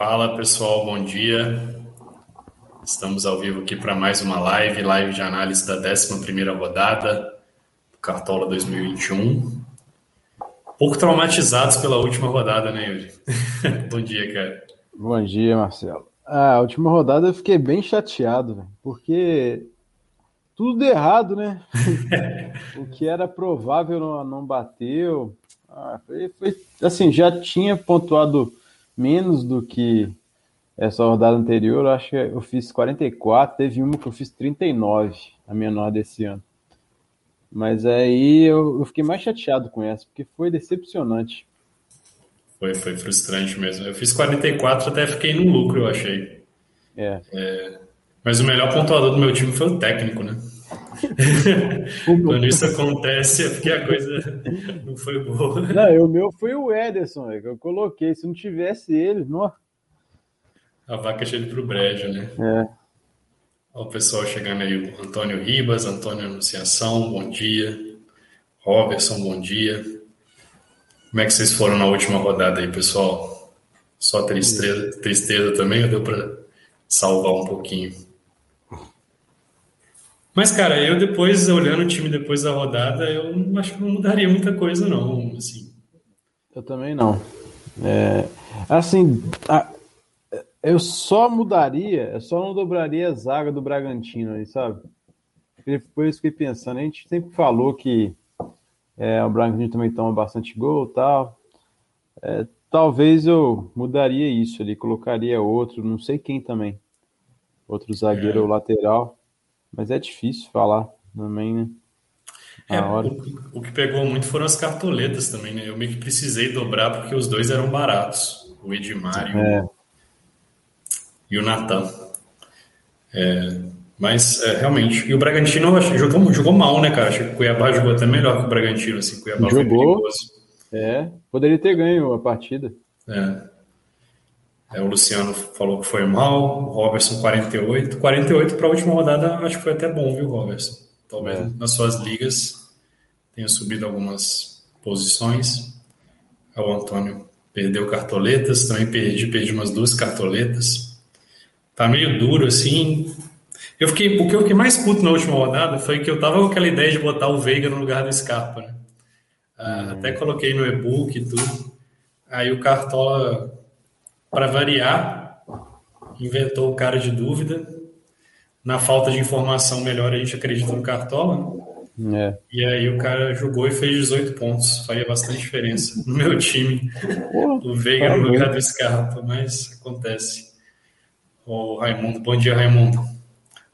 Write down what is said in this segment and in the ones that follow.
Fala pessoal, bom dia. Estamos ao vivo aqui para mais uma live, live de análise da 11 rodada do Cartola 2021. Pouco traumatizados pela última rodada, né, Yuri? bom dia, cara. Bom dia, Marcelo. Ah, a última rodada eu fiquei bem chateado, porque tudo deu errado, né? o que era provável não, não bateu. Ah, foi, foi, assim, já tinha pontuado menos do que essa rodada anterior. Eu acho que eu fiz 44, teve uma que eu fiz 39, a menor desse ano. Mas aí eu, eu fiquei mais chateado com essa, porque foi decepcionante. Foi, foi frustrante mesmo. Eu fiz 44, até fiquei no lucro, eu achei. É. é mas o melhor pontuador do meu time foi o técnico, né? Quando isso acontece é porque a coisa não foi boa. Não, o meu foi o Ederson, é que eu coloquei. Se não tivesse ele, não. A vaca cheia pro brejo, né? É. Olha o pessoal chegando aí, o Antônio Ribas, Antônio Anunciação, bom dia. Robertson, bom dia. Como é que vocês foram na última rodada aí, pessoal? Só tristeza, tristeza também, ou deu para salvar um pouquinho? Mas, cara, eu depois, olhando o time depois da rodada, eu acho que não mudaria muita coisa, não. Assim. Eu também não. É, assim, a, eu só mudaria, eu só não dobraria a zaga do Bragantino aí, sabe? Depois fiquei pensando, a gente sempre falou que é, o Bragantino também toma bastante gol e tal. É, talvez eu mudaria isso ali, colocaria outro, não sei quem também. Outro zagueiro é. ou lateral. Mas é difícil falar também, né? É, o, o, que pegou muito foram as cartoletas também, né? Eu meio que precisei dobrar porque os dois eram baratos. O Edmar e o, é. e o Natan. É, mas, é, realmente. E o Bragantino jogou, jogou mal, né, cara? Acho que o Cuiabá jogou até melhor que o Bragantino. Assim, o Cuiabá jogou. É, poderia ter ganho a partida. É. É, o Luciano falou que foi mal, o Robertson 48. 48 para a última rodada, acho que foi até bom, viu, Robertson? Talvez é. nas suas ligas tenha subido algumas posições. O Antônio perdeu cartoletas, também perdi, perdi umas duas cartoletas. Tá meio duro assim. Eu fiquei, o que eu fiquei mais puto na última rodada foi que eu tava com aquela ideia de botar o Veiga no lugar do Scarpa, né? Ah, hum. Até coloquei no e-book e tudo. Aí o Cartola para variar, inventou o cara de dúvida. Na falta de informação melhor, a gente acredita no Cartola. É. E aí o cara jogou e fez 18 pontos. Faria bastante diferença no meu time. o Veiga no lugar do Scarpa, mas acontece. O Raimundo, bom dia, Raimundo.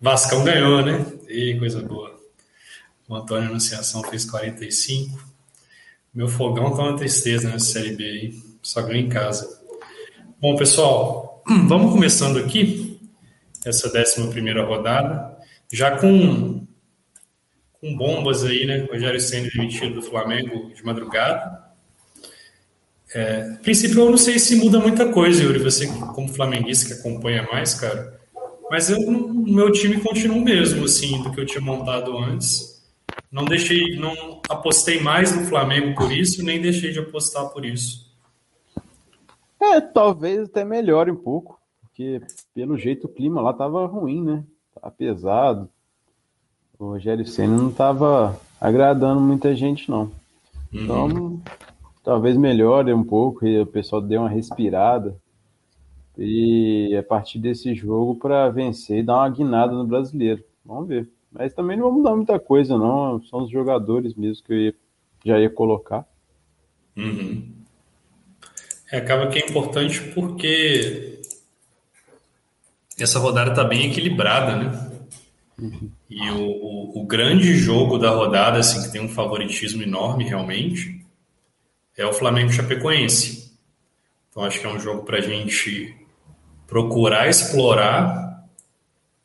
Vascão ganhou, né? E coisa boa. O Antônio Anunciação fez 45. Meu fogão tá uma tristeza nessa Série B aí. Só ganho em casa. Bom, pessoal, vamos começando aqui essa 11 rodada, já com, com bombas aí, né? Rogério Senna demitido do Flamengo de madrugada. É, a princípio, eu não sei se muda muita coisa, Yuri, você como flamenguista que acompanha mais, cara. Mas eu, o meu time continua o mesmo, assim, do que eu tinha montado antes. Não deixei, não apostei mais no Flamengo por isso, nem deixei de apostar por isso. É, talvez até melhore um pouco, porque pelo jeito o clima lá tava ruim, né? Tava pesado. O Rogério Senna não tava agradando muita gente, não. Então, uhum. talvez melhore um pouco e o pessoal dê uma respirada. E a partir desse jogo para vencer e dar uma guinada no brasileiro. Vamos ver. Mas também não vamos mudar muita coisa, não. São os jogadores mesmo que eu ia, já ia colocar. Uhum. É, acaba que é importante porque essa rodada está bem equilibrada, né? Uhum. E o, o, o, grande jogo da rodada, assim, que tem um favoritismo enorme realmente, é o Flamengo Chapecoense. Então acho que é um jogo para a gente procurar explorar,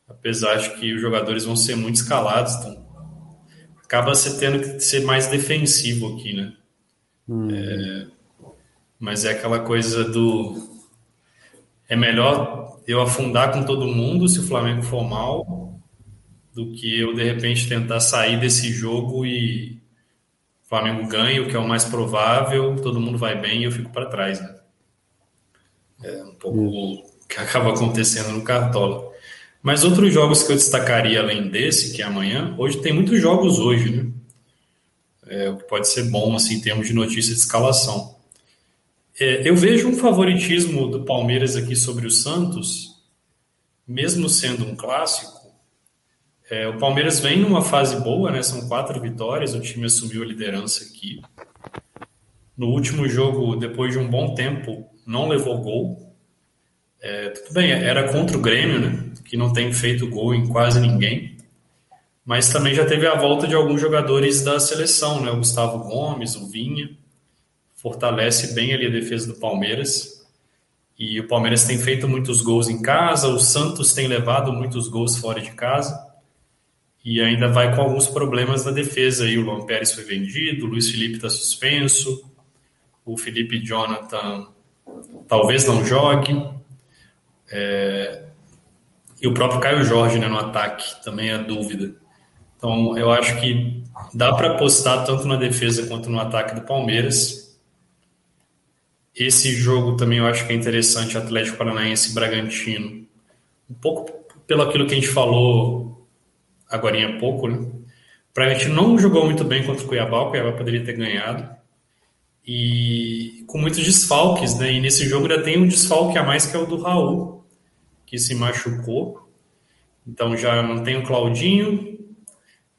apesar de que os jogadores vão ser muito escalados, então acaba você tendo que ser mais defensivo aqui, né? Hum. É, mas é aquela coisa do. É melhor eu afundar com todo mundo se o Flamengo for mal, do que eu de repente tentar sair desse jogo e o Flamengo ganha, o que é o mais provável, todo mundo vai bem e eu fico para trás. Né? É um pouco o que acaba acontecendo no Cartola. Mas outros jogos que eu destacaria além desse, que é amanhã, hoje tem muitos jogos hoje, né? É, o que pode ser bom assim, em termos de notícia de escalação. É, eu vejo um favoritismo do Palmeiras aqui sobre o Santos, mesmo sendo um clássico. É, o Palmeiras vem numa fase boa, né? São quatro vitórias, o time assumiu a liderança aqui. No último jogo, depois de um bom tempo, não levou gol. É, tudo bem, era contra o Grêmio, né? Que não tem feito gol em quase ninguém. Mas também já teve a volta de alguns jogadores da seleção, né? O Gustavo Gomes, o Vinha. Fortalece bem ali a defesa do Palmeiras. E o Palmeiras tem feito muitos gols em casa, o Santos tem levado muitos gols fora de casa. E ainda vai com alguns problemas na defesa aí. O Luan Pérez foi vendido, o Luiz Felipe está suspenso, o Felipe Jonathan talvez não jogue. É... E o próprio Caio Jorge né, no ataque, também é dúvida. Então, eu acho que dá para apostar tanto na defesa quanto no ataque do Palmeiras. Esse jogo também eu acho que é interessante, Atlético Paranaense e Bragantino. Um pouco pelo aquilo que a gente falou agora há pouco, né? O Bragantino não jogou muito bem contra o Cuiabá, o Cuiabá poderia ter ganhado e com muitos desfalques, né? E nesse jogo ainda tem um desfalque a mais que é o do Raul, que se machucou. Então já não tem o Claudinho,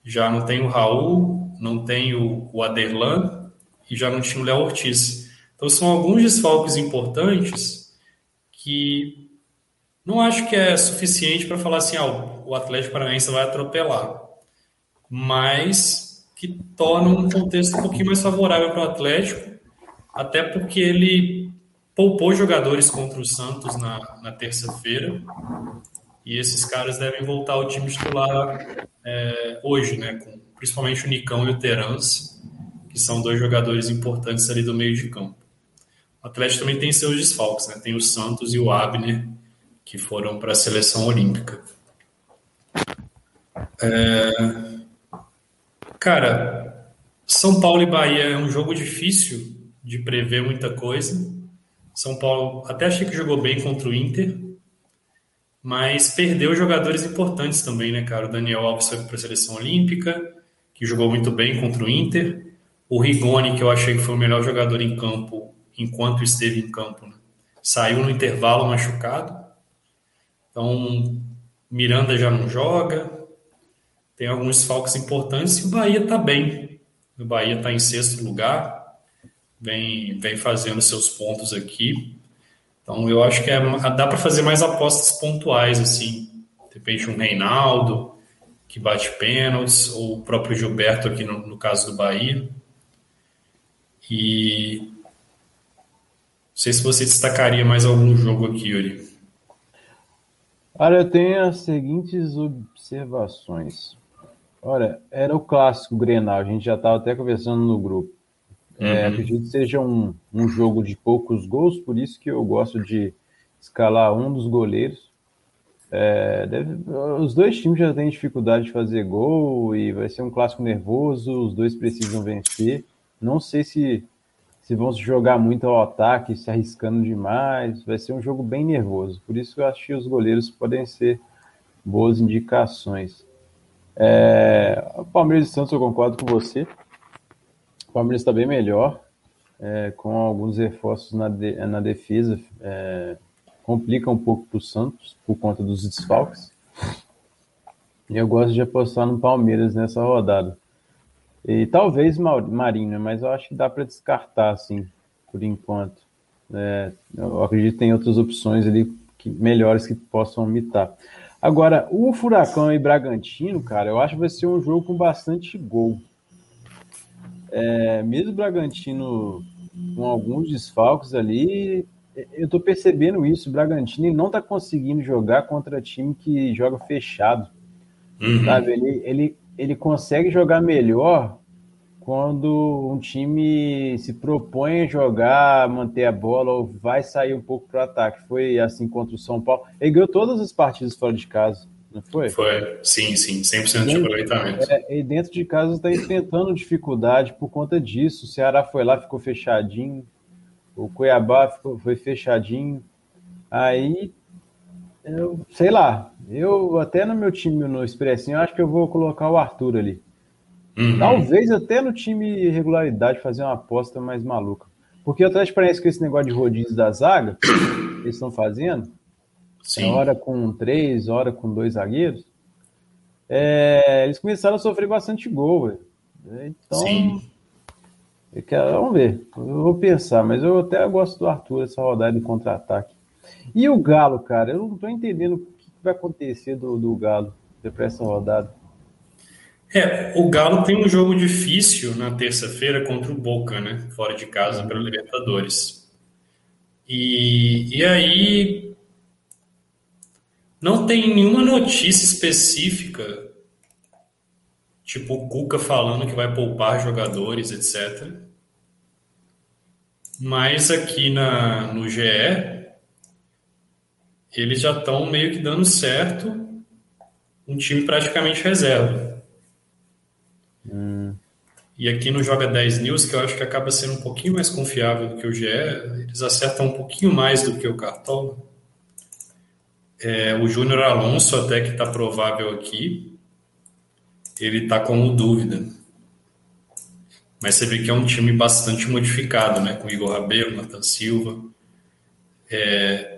já não tem o Raul, não tem o, Aderlan e já não tinha o Léo Ortiz. Então são alguns desfalques importantes que não acho que é suficiente para falar assim, ah, o Atlético Paranaense vai atropelar, mas que torna um contexto um pouquinho mais favorável para o Atlético até porque ele poupou jogadores contra o Santos na, na terça-feira e esses caras devem voltar ao time titular é, hoje, né? Com, principalmente o Nicão e o Terans, que são dois jogadores importantes ali do meio de campo. O Atlético também tem seus desfalques, né? Tem o Santos e o Abner, que foram para a seleção olímpica. É... Cara, São Paulo e Bahia é um jogo difícil de prever muita coisa. São Paulo até achei que jogou bem contra o Inter, mas perdeu jogadores importantes também, né, cara? O Daniel Alves foi para a seleção olímpica, que jogou muito bem contra o Inter. O Rigoni, que eu achei que foi o melhor jogador em campo enquanto esteve em campo, né? saiu no intervalo machucado. Então, Miranda já não joga. Tem alguns falcos importantes e o Bahia está bem. O Bahia está em sexto lugar vem, vem fazendo seus pontos aqui. Então eu acho que é, dá para fazer mais apostas pontuais, assim. De repente um Reinaldo, que bate pênaltis, ou o próprio Gilberto aqui no, no caso do Bahia. E sei se você destacaria mais algum jogo aqui, Yuri. Olha, eu tenho as seguintes observações. Olha, era o clássico Grenal, a gente já estava até conversando no grupo. É, uhum. Acredito que seja um, um jogo de poucos gols, por isso que eu gosto de escalar um dos goleiros. É, deve, os dois times já têm dificuldade de fazer gol e vai ser um clássico nervoso, os dois precisam vencer. Não sei se, se vão se jogar muito ao ataque, se arriscando demais. Vai ser um jogo bem nervoso. Por isso eu acho que os goleiros podem ser boas indicações. É, Palmeiras e Santos, eu concordo com você. O Palmeiras está bem melhor, é, com alguns reforços na, de, na defesa. É, complica um pouco para o Santos, por conta dos desfalques. E eu gosto de apostar no Palmeiras nessa rodada. E talvez Marinho, mas eu acho que dá para descartar, assim, por enquanto. É, eu acredito que tem outras opções ali que, melhores que possam imitar. Agora, o Furacão e Bragantino, cara, eu acho que vai ser um jogo com bastante gol. É, mesmo o Bragantino com alguns desfalques ali, eu tô percebendo isso. O Bragantino não tá conseguindo jogar contra time que joga fechado. Uhum. Sabe? Ele, ele, ele consegue jogar melhor quando um time se propõe a jogar, manter a bola ou vai sair um pouco para o ataque. Foi assim contra o São Paulo. Ele ganhou todas as partidas fora de casa não foi? Foi, sim, sim, 100% de aproveitamento. É, e dentro de casa está enfrentando dificuldade por conta disso. O Ceará foi lá, ficou fechadinho. O Cuiabá ficou, foi fechadinho. Aí, eu sei lá, eu até no meu time no Expressinho, acho que eu vou colocar o Arthur ali. Uhum. Talvez até no time regularidade fazer uma aposta mais maluca. Porque o Atlético Paranaense com esse negócio de rodízio da zaga, eles estão fazendo, Sim. hora com três, hora com dois zagueiros, é, eles começaram a sofrer bastante gol. Então, Sim. Eu quero, vamos ver. Eu vou pensar, mas eu até gosto do Arthur, essa rodada de contra-ataque. E o Galo, cara, eu não tô entendendo o que vai acontecer do, do Galo para essa rodada. É, o Galo tem um jogo difícil na terça-feira contra o Boca, né? Fora de casa pelo Libertadores. E, e aí não tem nenhuma notícia específica Tipo o Cuca falando que vai poupar jogadores, etc. Mas aqui na, no GE, eles já estão meio que dando certo um time praticamente reserva. Hum. E aqui no Joga 10 News, que eu acho que acaba sendo um pouquinho mais confiável do que o GE, eles acertam um pouquinho mais do que o Cartola. É, o Júnior Alonso até que está provável aqui ele está como dúvida. Mas você vê que é um time bastante modificado, né? Com Igor Rabelo, Nathan Silva. É...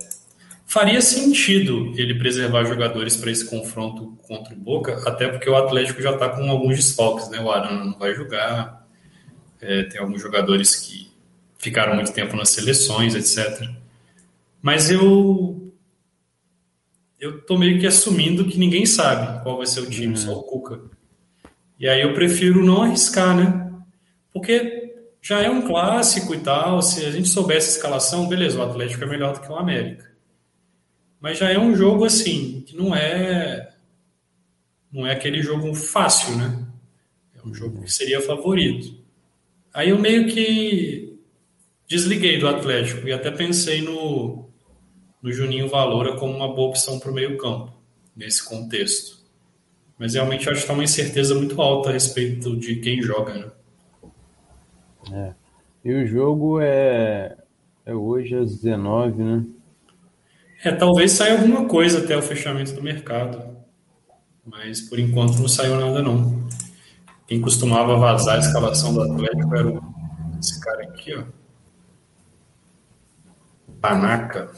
Faria sentido ele preservar jogadores para esse confronto contra o Boca, até porque o Atlético já está com alguns desfalques, né? O Arana não vai jogar, é, tem alguns jogadores que ficaram muito tempo nas seleções, etc. Mas eu eu tô meio que assumindo que ninguém sabe qual vai ser o time, uhum. só o Cuca. E aí eu prefiro não arriscar, né? Porque já é um clássico e tal. Se a gente soubesse a escalação, beleza, o Atlético é melhor do que o América. Mas já é um jogo assim, que não é não é aquele jogo fácil, né? É um jogo que seria favorito. Aí eu meio que desliguei do Atlético e até pensei no, no Juninho Valora como uma boa opção para o meio-campo, nesse contexto. Mas realmente acho que está uma incerteza muito alta a respeito de quem joga, né? É. E o jogo é, é hoje às 19, né? É, talvez saia alguma coisa até o fechamento do mercado. Mas por enquanto não saiu nada não. Quem costumava vazar a escalação do Atlético era esse cara aqui, ó. Panaca.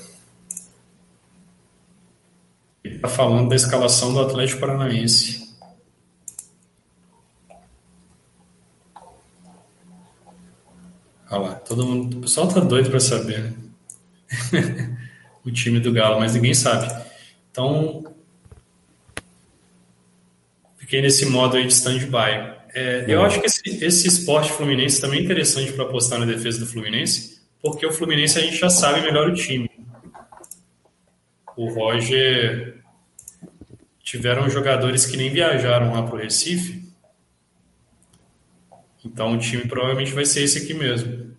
Ele está falando da escalação do Atlético Paranaense. Olha lá, todo mundo, o pessoal tá doido para saber, né? o time do Galo, mas ninguém sabe. Então, fiquei nesse modo aí de stand-by. É, eu acho que esse, esse esporte fluminense também é interessante para apostar na defesa do Fluminense, porque o Fluminense a gente já sabe melhor o time. O Roger tiveram jogadores que nem viajaram lá para o Recife. Então o time provavelmente vai ser esse aqui mesmo.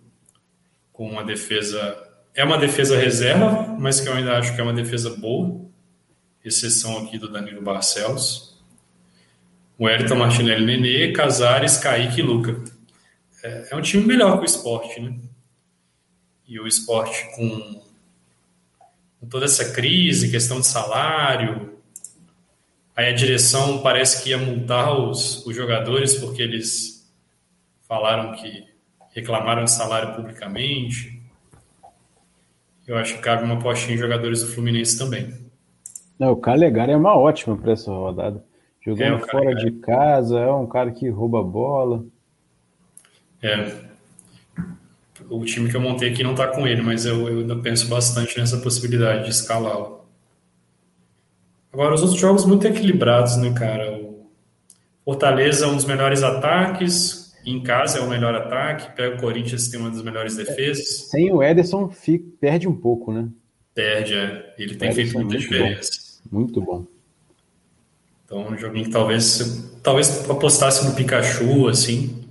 Com uma defesa. É uma defesa reserva, mas que eu ainda acho que é uma defesa boa. Exceção aqui do Danilo Barcelos. O Elton Martinelli Nenê, Casares, Kaique e Luca. É, é um time melhor que o esporte, né? E o esporte com, com toda essa crise, questão de salário, Aí a direção parece que ia multar os, os jogadores porque eles falaram que reclamaram de salário publicamente. Eu acho que cabe uma postinha em jogadores do Fluminense também. Não, o Calegari é uma ótima para essa rodada. Jogando é, fora de casa, é um cara que rouba bola. É. O time que eu montei aqui não está com ele, mas eu, eu ainda penso bastante nessa possibilidade de escalá-lo. Agora, os outros jogos muito equilibrados, né, cara? O Fortaleza é um dos melhores ataques, em casa é o melhor ataque, pega o Corinthians, tem uma das melhores defesas. Sem o Ederson, fica, perde um pouco, né? Perde, é. Ele tem feito muita muito diferença. Bom. Muito bom. Então, um joguinho que talvez, talvez apostasse no Pikachu, assim,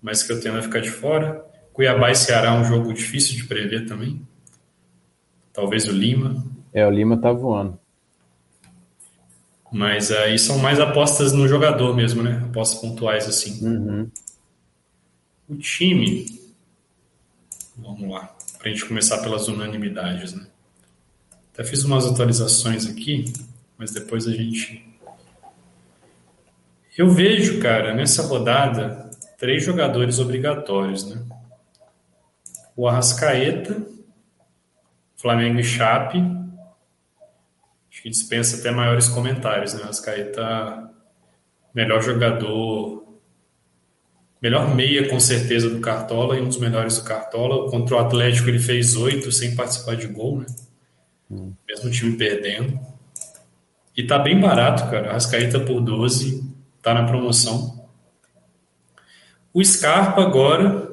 mas que eu tendo a ficar de fora. Cuiabá e Ceará é um jogo difícil de prever também. Talvez o Lima. É, o Lima tá voando. Mas aí são mais apostas no jogador mesmo, né? Apostas pontuais assim. Uhum. O time. Vamos lá. Para a gente começar pelas unanimidades, né? Até fiz umas atualizações aqui, mas depois a gente. Eu vejo, cara, nessa rodada, três jogadores obrigatórios, né? O Arrascaeta, Flamengo e Chape. Acho que dispensa até maiores comentários, né? O Arrascaeta, melhor jogador, melhor meia com certeza do Cartola e um dos melhores do Cartola. Contra o Atlético ele fez oito sem participar de gol, né? Mesmo o time perdendo. E tá bem barato, cara. Arrascaeta por 12, tá na promoção. O Scarpa agora,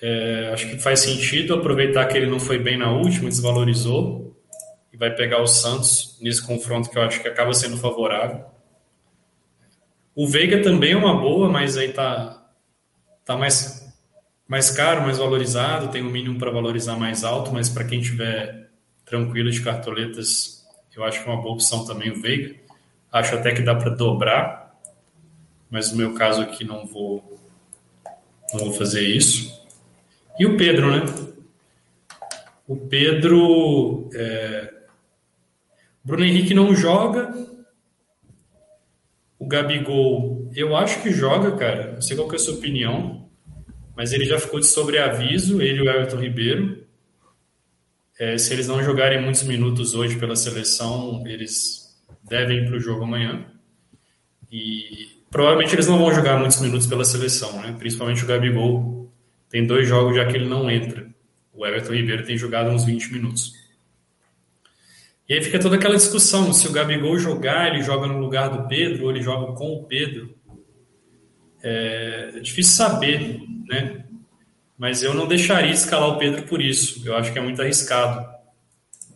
é, acho que faz sentido aproveitar que ele não foi bem na última, desvalorizou, e vai pegar o Santos nesse confronto que eu acho que acaba sendo favorável. O Veiga também é uma boa, mas aí tá, tá mais, mais caro, mais valorizado, tem um mínimo para valorizar mais alto, mas para quem tiver tranquilo de cartoletas, eu acho que é uma boa opção também o Veiga. Acho até que dá para dobrar, mas no meu caso aqui não vou, não vou fazer isso. E o Pedro, né? O Pedro. É... Bruno Henrique não joga. O Gabigol, eu acho que joga, cara. Não sei qual é a sua opinião, mas ele já ficou de sobreaviso, ele e o Everton Ribeiro. É, se eles não jogarem muitos minutos hoje pela seleção, eles devem ir para o jogo amanhã. E provavelmente eles não vão jogar muitos minutos pela seleção, né? principalmente o Gabigol. Tem dois jogos já que ele não entra. O Everton Ribeiro tem jogado uns 20 minutos. E aí fica toda aquela discussão: se o Gabigol jogar, ele joga no lugar do Pedro ou ele joga com o Pedro. É, é difícil saber, né? mas eu não deixaria escalar o Pedro por isso. Eu acho que é muito arriscado,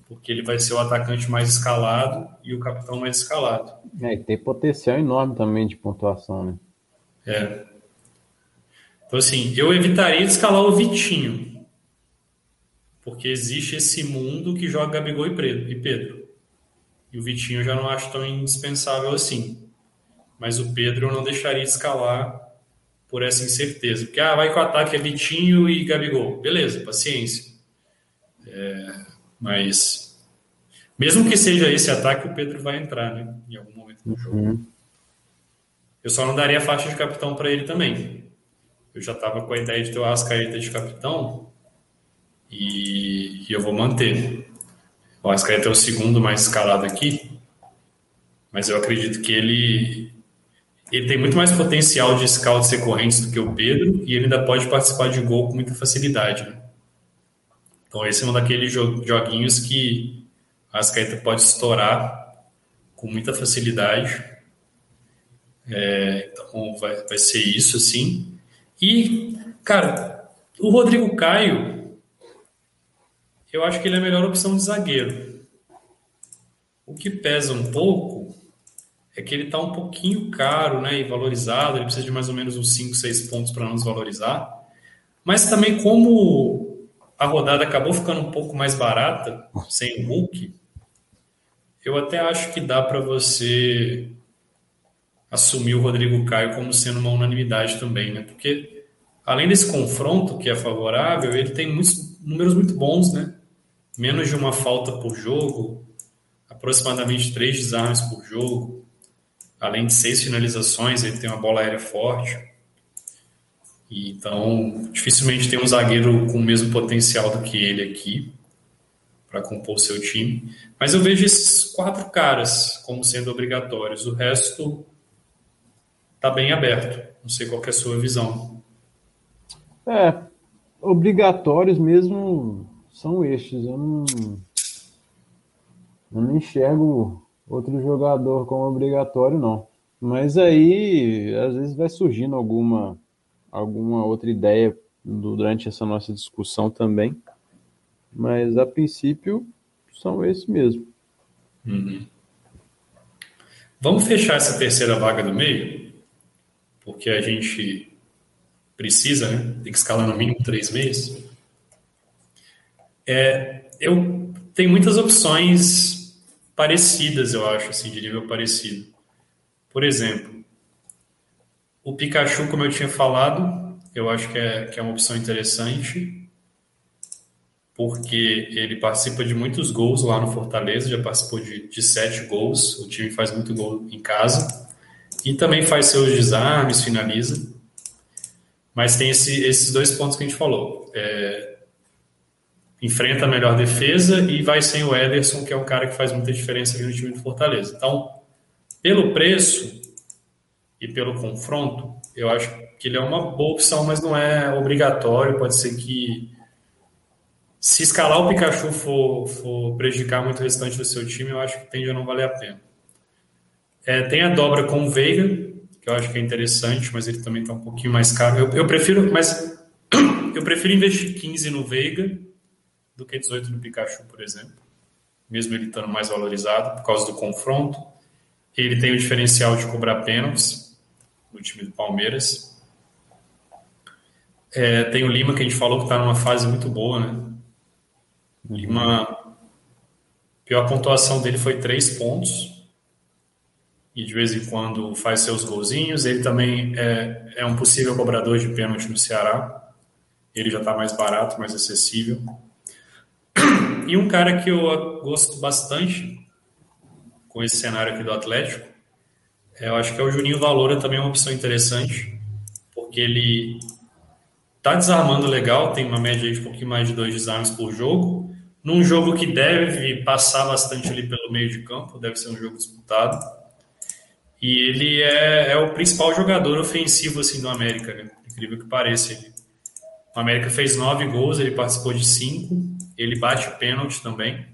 porque ele vai ser o atacante mais escalado e o capitão mais escalado. É, e tem potencial enorme também de pontuação, né? É. Então, assim, eu evitaria escalar o Vitinho, porque existe esse mundo que joga Gabigol e Pedro. E o Vitinho eu já não acho tão indispensável assim. Mas o Pedro eu não deixaria escalar por essa incerteza. Porque, ah, vai com o ataque é Vitinho e Gabigol. Beleza, paciência. É, mas, mesmo que seja esse ataque, o Pedro vai entrar, né? Em algum momento do jogo. Uhum. Eu só não daria faixa de capitão para ele também. Eu já estava com a ideia de ter o Ascaeta de capitão e, e eu vou manter. O Ascaeta é o segundo mais escalado aqui, mas eu acredito que ele ele tem muito mais potencial de scout ser correntes do que o Pedro e ele ainda pode participar de gol com muita facilidade. Né? Então esse é um daqueles joguinhos que a Ascaeta pode estourar com muita facilidade. É, então vai, vai ser isso assim. E, cara, o Rodrigo Caio, eu acho que ele é a melhor opção de zagueiro. O que pesa um pouco é que ele está um pouquinho caro né, e valorizado, ele precisa de mais ou menos uns 5, 6 pontos para nos valorizar. Mas também, como a rodada acabou ficando um pouco mais barata, sem o Hulk, eu até acho que dá para você assumir o Rodrigo Caio como sendo uma unanimidade também, né? Porque além desse confronto que é favorável, ele tem muitos números muito bons, né? Menos de uma falta por jogo, aproximadamente três desarmes por jogo, além de seis finalizações, ele tem uma bola aérea forte. Então, dificilmente tem um zagueiro com o mesmo potencial do que ele aqui para compor o seu time. Mas eu vejo esses quatro caras como sendo obrigatórios. O resto está bem aberto. Não sei qual é a sua visão. É, obrigatórios mesmo são estes. Eu não, eu não enxergo outro jogador como obrigatório, não. Mas aí, às vezes vai surgindo alguma, alguma outra ideia durante essa nossa discussão também. Mas, a princípio, são esses mesmo. Uhum. Vamos fechar essa terceira vaga do meio? Porque a gente precisa, né? Tem que escalar no mínimo três meses. É, eu tenho muitas opções parecidas, eu acho, assim, de nível parecido. Por exemplo, o Pikachu, como eu tinha falado, eu acho que é, que é uma opção interessante, porque ele participa de muitos gols lá no Fortaleza, já participou de, de sete gols, o time faz muito gol em casa, e também faz seus desarmes, finaliza. Mas tem esse, esses dois pontos que a gente falou. É, enfrenta a melhor defesa e vai sem o Ederson, que é um cara que faz muita diferença no time do Fortaleza. Então, pelo preço e pelo confronto, eu acho que ele é uma boa opção, mas não é obrigatório. Pode ser que se escalar o Pikachu for, for prejudicar muito o restante do seu time, eu acho que tende a não valer a pena. É, tem a dobra com o Veiga, que eu acho que é interessante, mas ele também está um pouquinho mais caro. Eu, eu, prefiro, mas eu prefiro investir 15 no Veiga do que 18 no Pikachu, por exemplo. Mesmo ele estando mais valorizado por causa do confronto. Ele tem o diferencial de cobrar pênaltis no time do Palmeiras. É, tem o Lima, que a gente falou que está numa fase muito boa, né? Lima, a pior pontuação dele foi três pontos. E de vez em quando faz seus golzinhos. Ele também é, é um possível cobrador de pênalti no Ceará. Ele já está mais barato, mais acessível. E um cara que eu gosto bastante com esse cenário aqui do Atlético, é, eu acho que é o Juninho Valora, também é uma opção interessante, porque ele tá desarmando legal, tem uma média de um pouquinho mais de dois desarmes por jogo, num jogo que deve passar bastante ali pelo meio de campo, deve ser um jogo disputado. E ele é, é o principal jogador ofensivo assim do América, né? incrível que pareça. Ele. O América fez nove gols, ele participou de cinco, ele bate o pênalti também.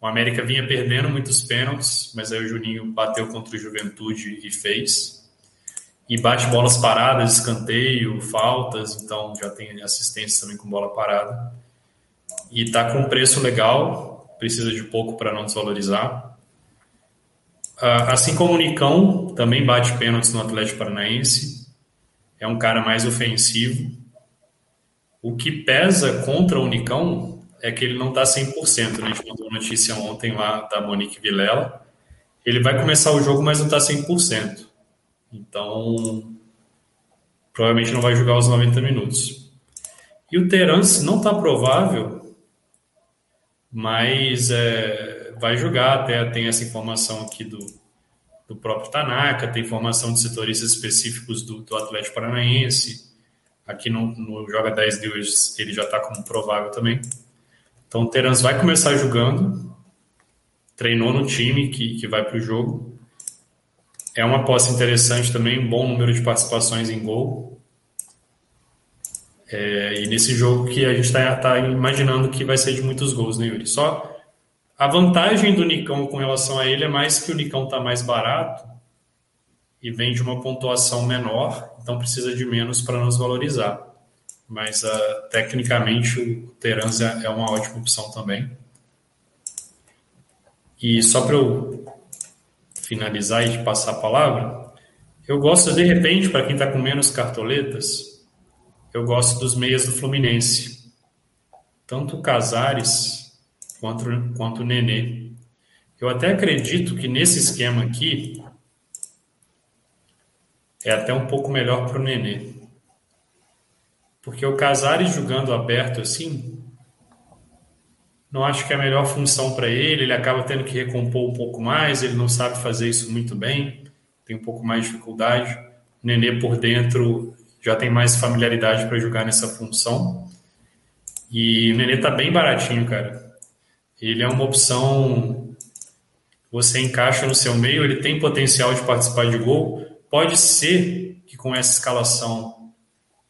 O América vinha perdendo muitos pênaltis, mas aí o Juninho bateu contra o Juventude e fez. E bate bolas paradas, escanteio, faltas, então já tem assistência também com bola parada e está com um preço legal, precisa de pouco para não desvalorizar. Ah, assim como o Nicão, também bate pênaltis no Atlético Paranaense, é um cara mais ofensivo. O que pesa contra o Nicão é que ele não está 100%. Né? A gente mandou notícia ontem lá da Monique Vilela. Ele vai começar o jogo, mas não está 100%. Então, provavelmente não vai jogar os 90 minutos. E o Terence não está provável mas é, vai jogar. Até tem essa informação aqui do, do próprio Tanaka, tem informação de setoristas específicos do, do Atlético Paranaense. Aqui no, no Joga 10 News ele já está como provável também. Então o Terans vai começar jogando, treinou no time que, que vai para o jogo. É uma posse interessante também, um bom número de participações em gol. É, e nesse jogo que a gente está tá imaginando que vai ser de muitos gols, né, Yuri? Só a vantagem do Nicão com relação a ele é mais que o Nicão está mais barato e vem de uma pontuação menor, então precisa de menos para nos valorizar. Mas uh, tecnicamente o Terans é, é uma ótima opção também. E só para eu finalizar e passar a palavra, eu gosto de repente, para quem está com menos cartoletas, eu gosto dos meias do Fluminense. Tanto o Casares quanto, quanto o Nenê. Eu até acredito que nesse esquema aqui é até um pouco melhor para o Nenê. Porque o Casares jogando aberto assim, não acho que é a melhor função para ele. Ele acaba tendo que recompor um pouco mais, ele não sabe fazer isso muito bem, tem um pouco mais de dificuldade. O Nenê por dentro já tem mais familiaridade para jogar nessa função. E o Nenê tá bem baratinho, cara. Ele é uma opção. Você encaixa no seu meio, ele tem potencial de participar de gol. Pode ser que com essa escalação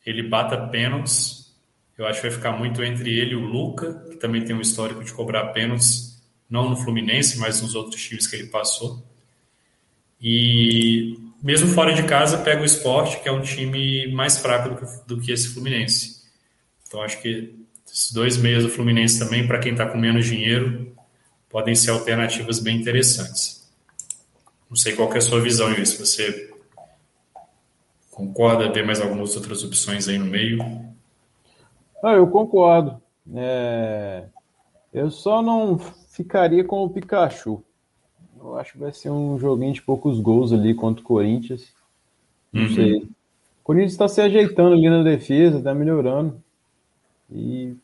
ele bata pênaltis. Eu acho que vai ficar muito entre ele e o Luca, que também tem um histórico de cobrar pênaltis, não no Fluminense, mas nos outros times que ele passou. E mesmo fora de casa, pega o esporte, que é um time mais fraco do que, do que esse Fluminense. Então, acho que esses dois meios do Fluminense também, para quem está com menos dinheiro, podem ser alternativas bem interessantes. Não sei qual é a sua visão, se você concorda, vê mais algumas outras opções aí no meio. Ah, eu concordo. É... Eu só não ficaria com o Pikachu. Eu acho que vai ser um joguinho de poucos gols ali contra o Corinthians. Não uhum. sei. O Corinthians está se ajeitando ali na defesa, está melhorando. E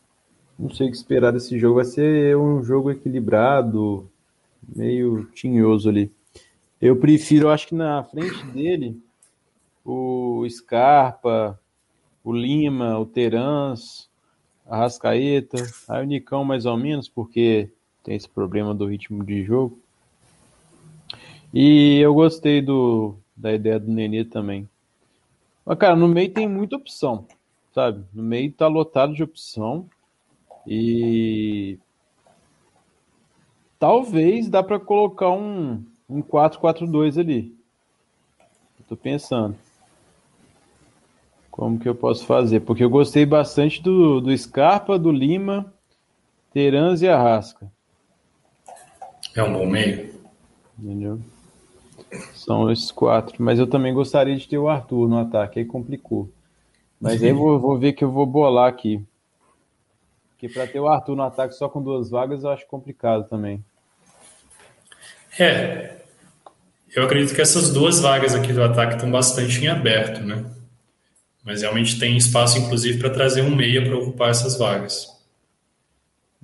não sei o que esperar desse jogo. Vai ser um jogo equilibrado, meio tinhoso ali. Eu prefiro, acho que na frente dele, o Scarpa, o Lima, o Terans, a Rascaeta, aí o Nicão mais ou menos, porque tem esse problema do ritmo de jogo. E eu gostei do, da ideia do Nenê também. Mas, cara, no meio tem muita opção, sabe? No meio tá lotado de opção. E talvez dá para colocar um, um 4-4-2 ali. Eu tô pensando. Como que eu posso fazer? Porque eu gostei bastante do, do Scarpa, do Lima, Terans e Arrasca. É um bom meio. Entendeu? São esses quatro. Mas eu também gostaria de ter o Arthur no ataque, aí complicou. Mas aí vou, vou ver que eu vou bolar aqui. Porque para ter o Arthur no ataque só com duas vagas eu acho complicado também. É. Eu acredito que essas duas vagas aqui do ataque estão bastante em aberto, né? Mas realmente tem espaço, inclusive, para trazer um meia para ocupar essas vagas.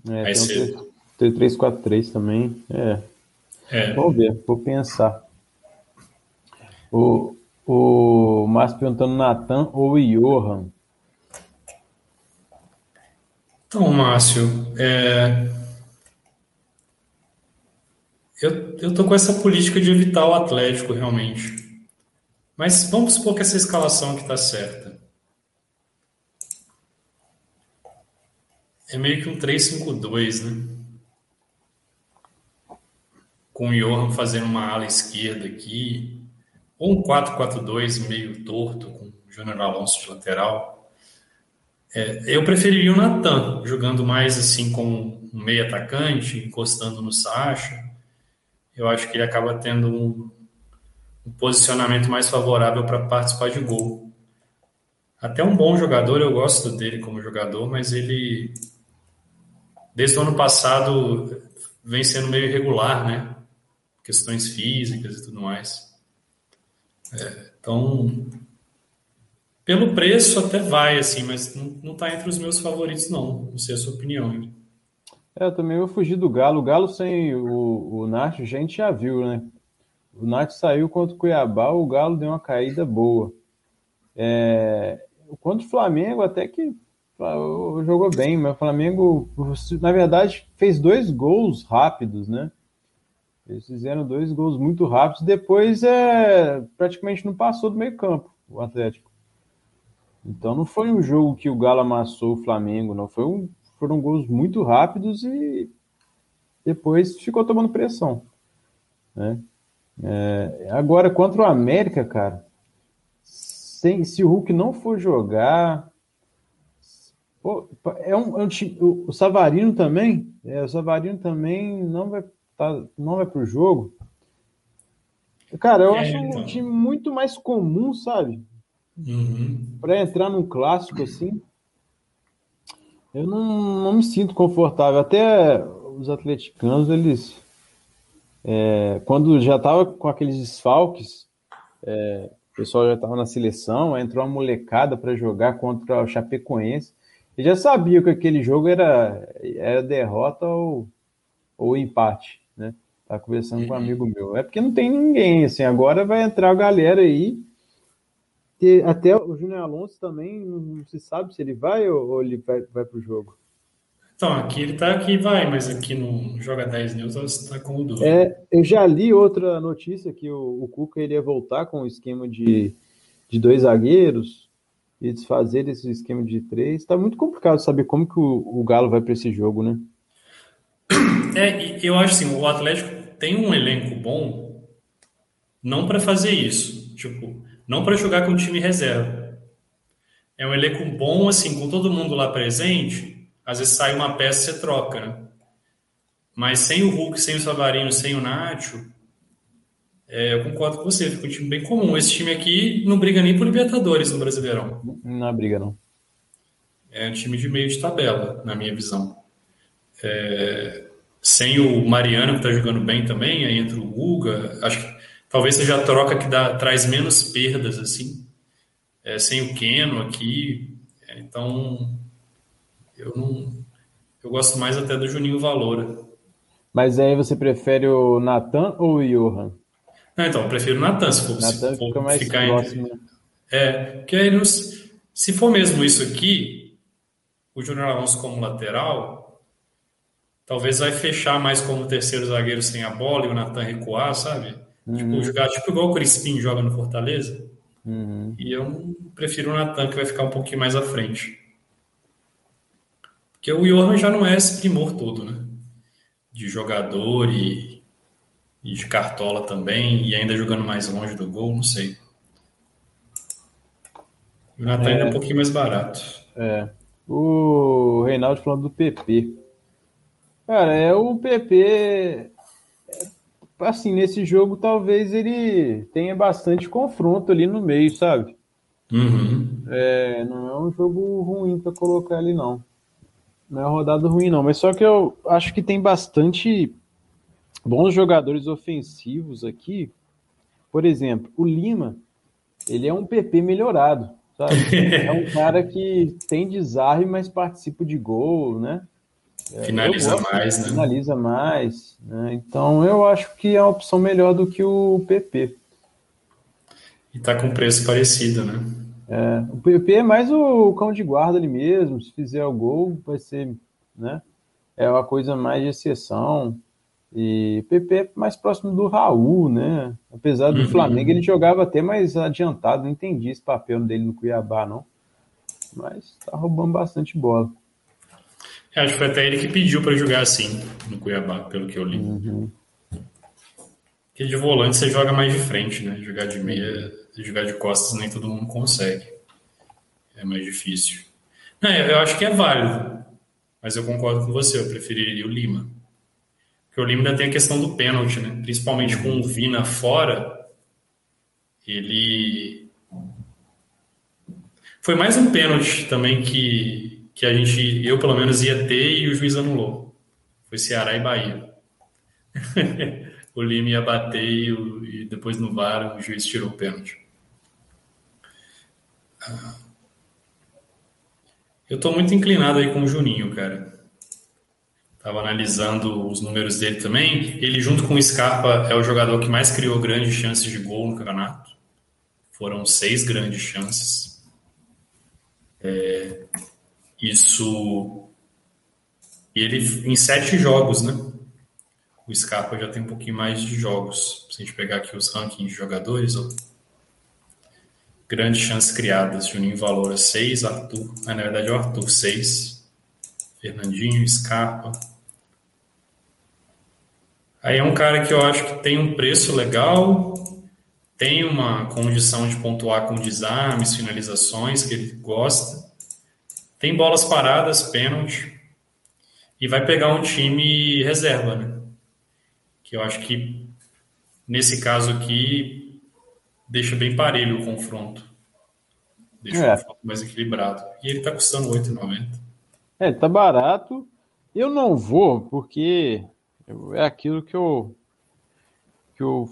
É, Aí tem um 3-4-3 também. É. é. Vamos ver, vou pensar. O, o Márcio perguntando Natan ou Johan. Então, Márcio, é... eu, eu tô com essa política de evitar o Atlético, realmente. Mas vamos supor que essa escalação aqui está certa. É meio que um 3-5-2, né? Com o Johan fazendo uma ala esquerda aqui. Ou um 4-4-2 meio torto, com o Júnior Alonso de lateral. É, eu preferiria o Natan, jogando mais assim com um meio atacante, encostando no Sacha. Eu acho que ele acaba tendo um, um posicionamento mais favorável para participar de gol. Até um bom jogador, eu gosto dele como jogador, mas ele, desde o ano passado, vem sendo meio irregular, né? Questões físicas e tudo mais. É, então, pelo preço até vai, assim, mas não está entre os meus favoritos, não. Não sei a sua opinião. É, eu também vou fugir do Galo. O Galo sem o, o Nacho, a gente já viu, né? O Nacho saiu contra o Cuiabá, o Galo deu uma caída boa. É, contra o Flamengo, até que jogou bem, mas o Flamengo, na verdade, fez dois gols rápidos, né? Eles fizeram dois gols muito rápidos. Depois é praticamente não passou do meio campo o Atlético. Então não foi um jogo que o Galo amassou o Flamengo, não foi um, foram gols muito rápidos e depois ficou tomando pressão, né? É, agora contra o América, cara, sem, se o Hulk não for jogar, é um, é um time, o, Savarino também, é, o Savarino também não vai tá, não vai pro jogo. Cara, eu é, acho então. um time muito mais comum, sabe? Uhum. Para entrar num clássico assim. Eu não, não me sinto confortável. Até os atleticanos, eles. É, quando já tava com aqueles desfalques, é, o pessoal já estava na seleção, entrou uma molecada para jogar contra o Chapecoense. E já sabia que aquele jogo era, era derrota ou, ou empate né? Tá conversando com um amigo meu. É porque não tem ninguém, assim. Agora vai entrar a galera aí. Que até o Júnior Alonso também não se sabe se ele vai ou, ou ele vai, vai pro jogo. Então, aqui ele tá aqui, vai, mas aqui no Joga 10 News está com o dúvida. É, eu já li outra notícia que o, o Cuca iria voltar com o esquema de, de dois zagueiros e desfazer esse esquema de três. Tá muito complicado saber como que o, o Galo vai para esse jogo, né? É, eu acho assim, o Atlético tem um elenco bom não para fazer isso, tipo, não para jogar com o time reserva. É um elenco bom assim, com todo mundo lá presente, às vezes sai uma peça e você troca, né? Mas sem o Hulk, sem o Savarino, sem o Nacho, é, eu concordo com você, fica um time bem comum. Esse time aqui não briga nem por Libertadores no Brasileirão. Não briga, não. É um time de meio de tabela, na minha visão. É, sem o Mariano, que está jogando bem também, aí entra o Guga. Acho que talvez seja a troca que dá, traz menos perdas, assim. É, sem o Keno aqui. É, então, eu não. Eu gosto mais até do Juninho Valora. Mas aí você prefere o Natan ou o Johan? Não, então, eu prefiro o Natan, se for, Natan se for fica mais ficar próximo. entre... É, porque aí, nos... se for mesmo isso aqui, o Júnior Alonso como lateral, talvez vai fechar mais como terceiro zagueiro sem a bola e o Natan recuar, sabe? Uhum. Tipo, jogar tipo igual o Crispim joga no Fortaleza. Uhum. E eu prefiro o Natan, que vai ficar um pouquinho mais à frente. Porque o Johan já não é esse primor todo, né? De jogador e, e de cartola também, e ainda jogando mais longe do gol, não sei. O Natan ainda é um pouquinho mais barato. É. O Reinaldo falando do PP. Cara, é o PP. Assim, nesse jogo talvez ele tenha bastante confronto ali no meio, sabe? Uhum. É, não é um jogo ruim para colocar ali, não. Não é uma rodada ruim, não. Mas só que eu acho que tem bastante bons jogadores ofensivos aqui. Por exemplo, o Lima, ele é um PP melhorado, sabe? É um cara que tem desarme, mas participa de gol, né? É, Finaliza gosto, mais, né? Finaliza mais. Né? Então eu acho que é uma opção melhor do que o PP. E tá com preço parecido, né? É, o PP é mais o cão de guarda ali mesmo. Se fizer o gol, vai ser, né? É uma coisa mais de exceção. E PP é mais próximo do Raul, né? Apesar do Uhum. Flamengo, ele jogava até mais adiantado. Não entendi esse papel dele no Cuiabá, não. Mas tá roubando bastante bola. Eu acho que foi até ele que pediu para jogar assim no Cuiabá, pelo que eu li. Uhum. Porque de volante você joga mais de frente, né? Jogar de meia, jogar de costas nem todo mundo consegue. É mais difícil. Não, eu acho que é válido. Mas eu concordo com você, eu preferiria o Lima. Porque o Lima ainda tem a questão do pênalti, né? Principalmente com o Vina fora, ele. Foi mais um pênalti também que, que a gente, eu pelo menos, ia ter e o juiz anulou. Foi Ceará e Bahia. o Lima ia bater e, e depois no VAR o juiz tirou o pênalti. Eu tô muito inclinado aí com o Juninho, cara. Tava analisando os números dele também. Ele, junto com o Scarpa, é o jogador que mais criou grandes chances de gol no campeonato. Foram seis grandes chances. É, isso. E ele em sete jogos, né? O Scarpa já tem um pouquinho mais de jogos. Se a gente pegar aqui os rankings de jogadores, ó. Grandes chances criadas. Juninho Valora 6, Arthur. Ah, na verdade é o Arthur 6. Fernandinho, Scarpa. Aí é um cara que eu acho que tem um preço legal, tem uma condição de pontuar com desarmes, finalizações que ele gosta, tem bolas paradas, pênalti, e vai pegar um time reserva, né? Que eu acho que nesse caso aqui deixa bem parelho o confronto. Deixa É. o confronto mais equilibrado. E ele tá custando 8,90. É, tá barato. Eu não vou, porque eu- é aquilo que eu, que eu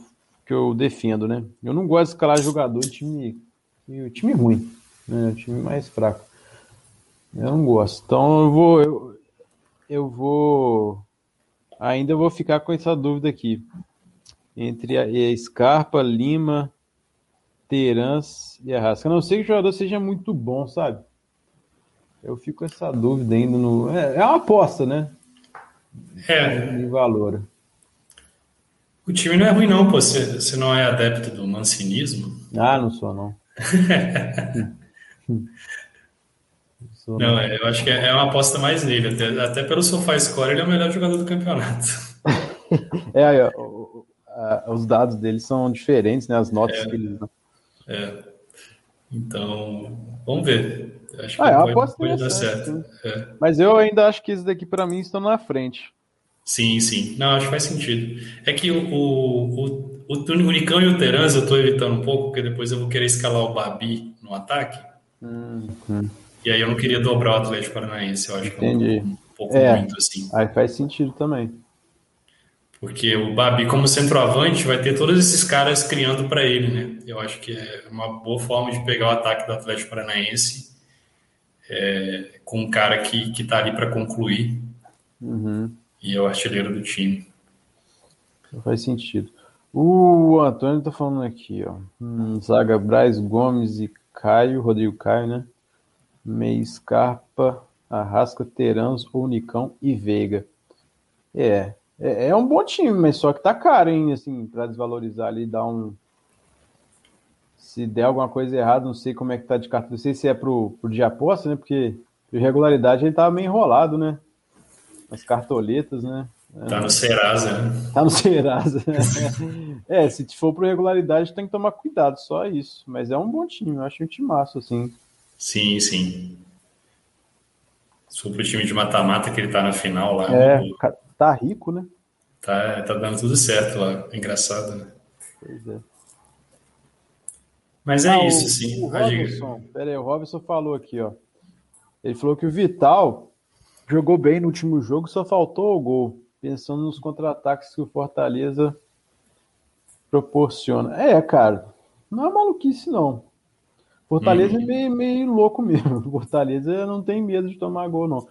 que eu defendo, né? Eu não gosto de escalar jogador de time, de time ruim, né? Time mais fraco. Eu não gosto. Então eu vou eu, eu vou ainda vou ficar com essa dúvida aqui entre a, a Scarpa, Lima, Terans e Arrasca. A não ser que o jogador seja muito bom, sabe? Eu fico com essa dúvida ainda no. É, é uma aposta, né? É, De valor. o time não é ruim não, pô. Você você não é adepto do mancinismo? Ah, não sou, não. Não sou, Não, é, eu acho que é é uma aposta mais nele. Até, até pelo sofá score, ele é o melhor jogador do campeonato. É, os dados deles são diferentes, né? As notas que eles dão. É. Então, vamos ver. Acho que Ah, é pode, pode dar certo. né? É. Mas eu ainda acho que esses daqui, pra mim, estão na frente. Sim, sim. Não, acho que faz sentido. É que o, o, o, o, o Nicão e o Terans eu estou evitando um pouco, porque depois eu vou querer escalar o Babi no ataque. Hum, E aí eu não queria dobrar o Atlético Paranaense. Eu acho que é um, Entendi. um pouco É. muito, assim. Aí faz sentido também. Porque o Babi, como centroavante, vai ter todos esses caras criando para ele, né? Eu acho que é uma boa forma de pegar o ataque do Atlético Paranaense é, com um cara que, que tá ali para concluir. Uhum. E é o artilheiro do time. Faz sentido. O Antônio tá falando aqui, ó. Hum, Zaga Braz, Gomes e Caio, Rodrigo Caio, né? Meia Scarpa, Arrasca, Terãs, Unicão e Veiga. É, é, é, um bom time, mas só que tá caro, hein? Assim, pra desvalorizar ali, dar um. Se der alguma coisa errada, não sei como é que tá de carta. Não sei se é pro, pro de aposta, né? Porque irregularidade ele tava meio enrolado, né? As cartoletas, né? Tá no Serasa, né? Tá no Serasa. é, se for por regularidade, tem que tomar cuidado, só isso. Mas é um bom time, eu acho um time massa, assim. Sim, sim. Sobre o time de mata-mata que ele tá na final lá. É, no... tá rico, né? Tá, tá dando tudo certo lá. Engraçado, né? Pois é. Mas é ah, isso, sim. O Robinson, pera aí, o Robinson falou aqui, ó. Ele falou que o Vital jogou bem no último jogo, só faltou o gol pensando nos contra-ataques que o Fortaleza proporciona. É, cara, não é maluquice, não. Fortaleza é meio, meio louco mesmo. Fortaleza não tem medo de tomar gol, não.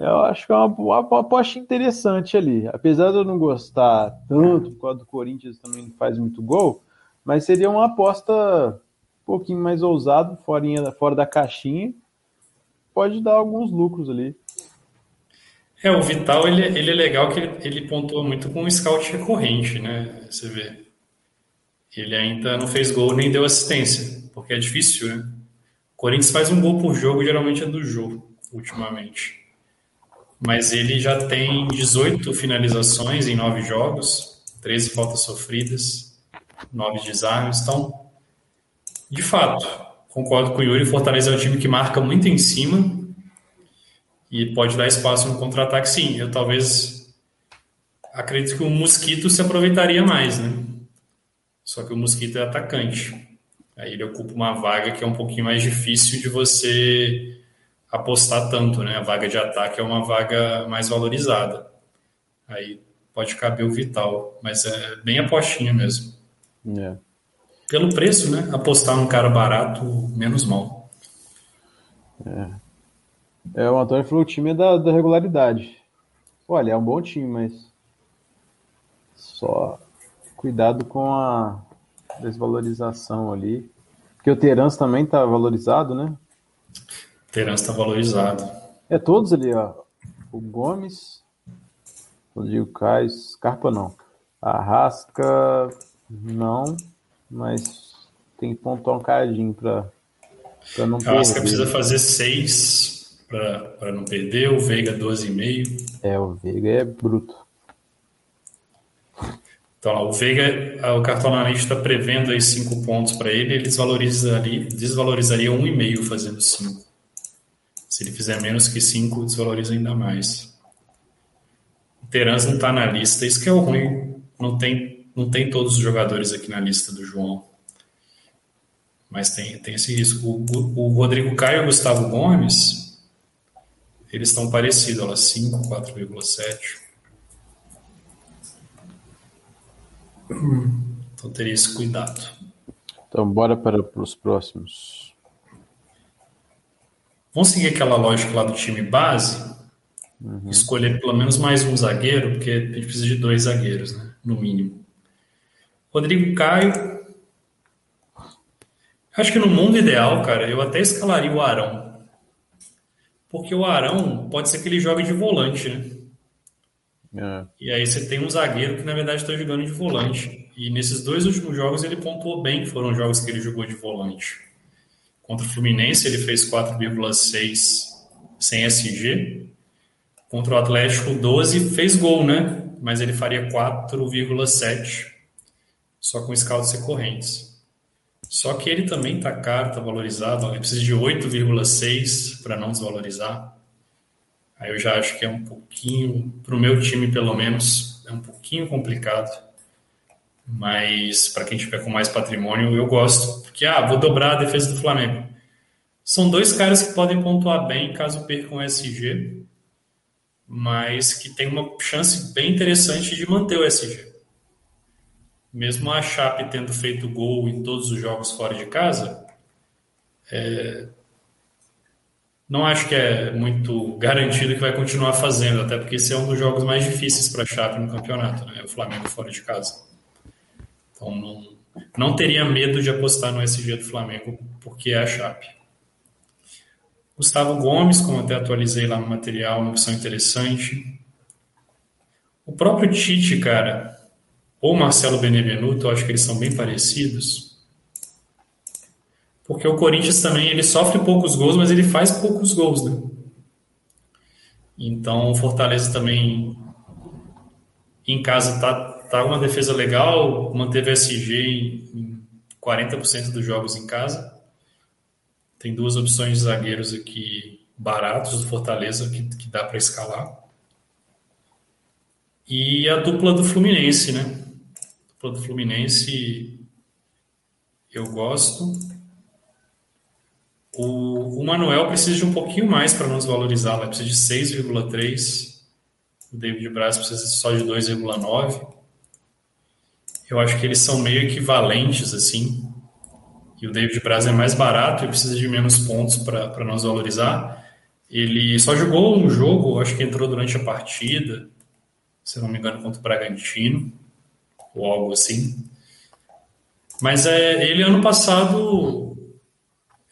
Eu acho que é uma, uma aposta interessante ali. Apesar de eu não gostar tanto, por causa do Corinthians também faz muito gol, mas seria uma aposta um pouquinho mais ousada, fora, fora da caixinha. Pode dar alguns lucros ali. É, o Vital, ele, ele é legal que ele, ele pontua muito com o scout recorrente, né? Você vê. Ele ainda não fez gol nem deu assistência, porque é difícil, né? O Corinthians faz um gol por jogo, geralmente é do jogo, ultimamente. Mas ele já tem 18 finalizações em 9 jogos, 13 faltas sofridas, 9 desarmes. Então, de fato, concordo com o Yuri, Fortaleza é um time que marca muito em cima, e pode dar espaço no contra-ataque, sim. Eu talvez acredito que o Mosquito se aproveitaria mais, né? Só que o Mosquito é atacante. Aí ele ocupa uma vaga que é um pouquinho mais difícil de você apostar tanto, né? A vaga de ataque é uma vaga mais valorizada. Aí pode caber o Vital, mas é bem apostinha mesmo. É. Pelo preço, né? Apostar num cara barato, menos mal. É. É, o Antônio falou o time é da, da regularidade. Olha, é um bom time, mas só cuidado com a desvalorização ali. Porque o Terans também tá valorizado, né? O Terans tá valorizado. É todos ali, ó. O Gomes, o Diego Caio, Scarpa não. Arrasca, não, mas tem que pontuar um cadinho pra, pra não perder. Arrasca precisa fazer seis para não perder. O Veiga 12,5. É, o Veiga é bruto. Então, o Veiga, o cartão analista está prevendo aí 5 pontos para ele, ele desvalorizaria, desvalorizaria 1,5 fazendo 5. Se ele fizer menos que 5, desvaloriza ainda mais. O Terans não está na lista, isso que é o ruim. Não tem, não tem todos os jogadores aqui na lista do João. Mas tem, tem esse risco. O, o, Rodrigo Caio e o Gustavo Gomes eles estão parecidos, ela 5, 4,7. Então teria esse cuidado. Então bora para os próximos. Vamos seguir aquela lógica lá do time base, uhum. escolher pelo menos mais um zagueiro, porque a gente precisa de dois zagueiros, né? no mínimo. Rodrigo Caio. Acho que no mundo ideal, cara, eu até escalaria o Arão porque o Arão pode ser que ele jogue de volante, né? É. E aí você tem um zagueiro que na verdade está jogando de volante. E nesses dois últimos jogos ele pontuou bem, foram jogos que ele jogou de volante. Contra o Fluminense ele fez 4,6 sem SG. Contra o Atlético 12 fez gol, né? Mas ele faria 4,7 só com scouts recorrentes. Só que ele também está caro, está valorizado. Ele precisa de 8,6 para não desvalorizar. Aí eu já acho que é um pouquinho, para o meu time pelo menos, é um pouquinho complicado. Mas para quem tiver com mais patrimônio, eu gosto. Porque, ah, vou dobrar a defesa do Flamengo. São dois caras que podem pontuar bem caso percam o SG, mas que tem uma chance bem interessante de manter o SG mesmo a Chape tendo feito gol em todos os jogos fora de casa, é, não acho que é muito garantido que vai continuar fazendo, até porque esse é um dos jogos mais difíceis para a Chape no campeonato, né? O Flamengo fora de casa. Então não, não teria medo de apostar no SG do Flamengo, porque é a Chape. Gustavo Gomes, como até atualizei lá no material, uma opção interessante. O próprio Tite, cara, ou Marcelo Benevenuto, eu acho que eles são bem parecidos porque o Corinthians também ele sofre poucos gols, mas ele faz poucos gols, né? Então o Fortaleza também em casa tá, tá uma defesa legal, manteve SG em 40% dos jogos em casa. Tem duas opções de zagueiros aqui baratos do Fortaleza que, que dá para escalar. E a dupla do Fluminense, né? A dupla do Fluminense eu gosto. O, o Manuel precisa de um pouquinho mais para nos valorizar, ele precisa de 6,3. O David Braz precisa só de 2,9. Eu acho que eles são meio equivalentes, assim. E o David Braz é mais barato e precisa de menos pontos para nos valorizar. Ele só jogou um jogo, acho que entrou durante a partida, se não me engano, contra o Bragantino, ou algo assim. Mas é, ele, ano passado,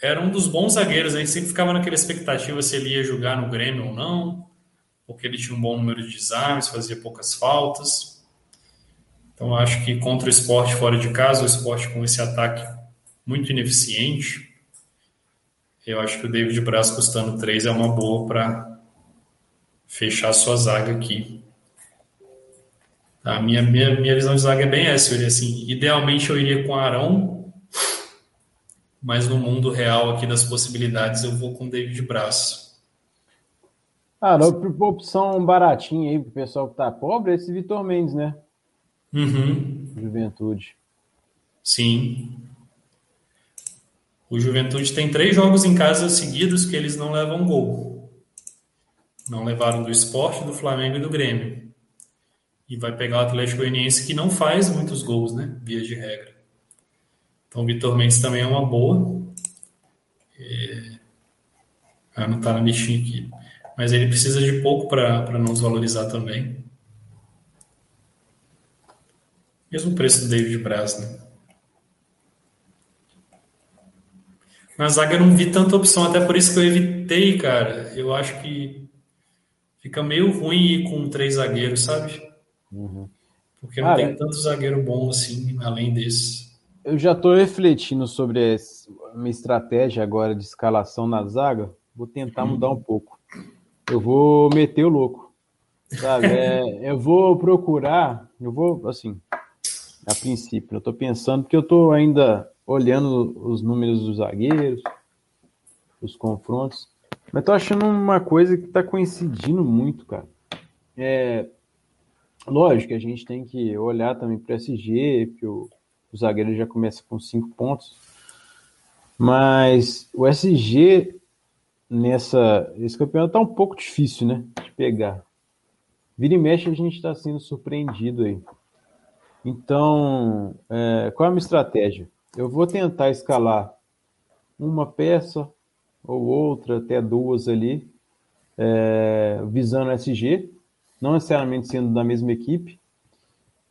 era um dos bons zagueiros. A gente sempre ficava naquela expectativa se ele ia jogar no Grêmio ou não, porque ele tinha um bom número de desarmes, fazia poucas faltas. Então, acho que contra o esporte fora de casa, o esporte com esse ataque muito ineficiente, eu acho que o David Braz custando 3 é uma boa para fechar sua zaga aqui. A minha, minha, minha visão de zaga é bem essa. Eu assim, idealmente eu iria com Arão mas no mundo real aqui das possibilidades eu vou com David Braz. Ah, opção baratinha aí pro pessoal que tá pobre é esse Vitor Mendes, né? Uhum. Juventude. Sim. O Juventude tem três jogos em casa seguidos que eles não levam gol. Não levaram do esporte, do Flamengo e do Grêmio. E vai pegar o Atlético Goianiense que não faz muitos gols, né? Via de regra. Então, o Vitor Mendes também é uma boa. É... Ah, não está na listinha aqui. Mas ele precisa de pouco para não desvalorizar também. Mesmo preço do David Braz, né? Na zaga eu não vi tanta opção, até por isso que eu evitei, cara. Eu acho que fica meio ruim ir com três zagueiros, sabe? Uhum. Porque não tem tanto zagueiro bom assim, além desses eu já estou refletindo sobre a minha estratégia agora de escalação na zaga. Vou tentar uhum. mudar um pouco. Eu vou meter o louco. Sabe? É, eu vou procurar, eu vou, assim, a princípio, eu estou pensando, porque eu estou ainda olhando os números dos zagueiros, os confrontos, mas estou achando uma coisa que está coincidindo muito, cara. É, lógico que a gente tem que olhar também para o SG, porque o o zagueiro já começa com cinco pontos. Mas o SG nessa esse campeonato tá um pouco difícil, né, de pegar. Vira e mexe a gente está sendo surpreendido aí. Então, é, qual é a minha estratégia? Eu vou tentar escalar uma peça ou outra, até duas ali, é, visando SG, não necessariamente sendo da mesma equipe,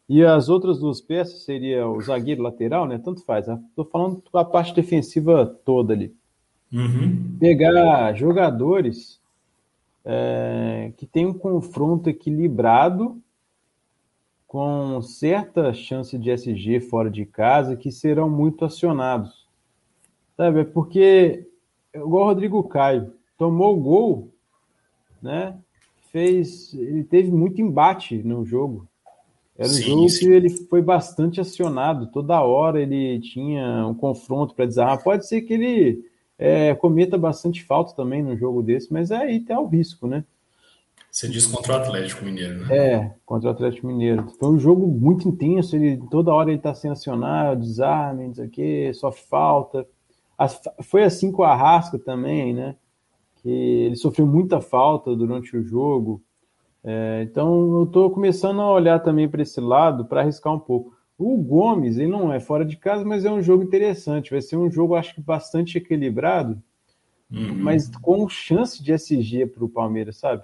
e as outras duas peças seria o zagueiro lateral, né? Tanto faz. Estou né? falando a parte defensiva toda ali. Uhum. Pegar jogadores é, que tem um confronto equilibrado com certa chance de SG fora de casa que serão muito acionados. Sabe? É porque, igual o Rodrigo Caio, tomou o gol, né? Fez, ele teve muito embate no jogo. Era um sim, jogo sim. que ele foi bastante acionado. Toda hora ele tinha um confronto para desarmar. Pode ser que ele é, cometa bastante falta também no jogo desse, mas é aí tem o risco, né? Você diz contra o Atlético Mineiro, né? É, contra o Atlético Mineiro. Foi um jogo muito intenso. Ele, toda hora ele está sendo acionado, desarme, não sei o quê, sofre falta. Foi assim com a Rasca também, né? Que ele sofreu muita falta durante o jogo. É, então eu estou começando a olhar também para esse lado para arriscar um pouco. O Gomes, ele não é fora de casa, mas é um jogo interessante. Vai ser um jogo, acho que bastante equilibrado, uhum. mas com chance de SG para o Palmeiras, sabe?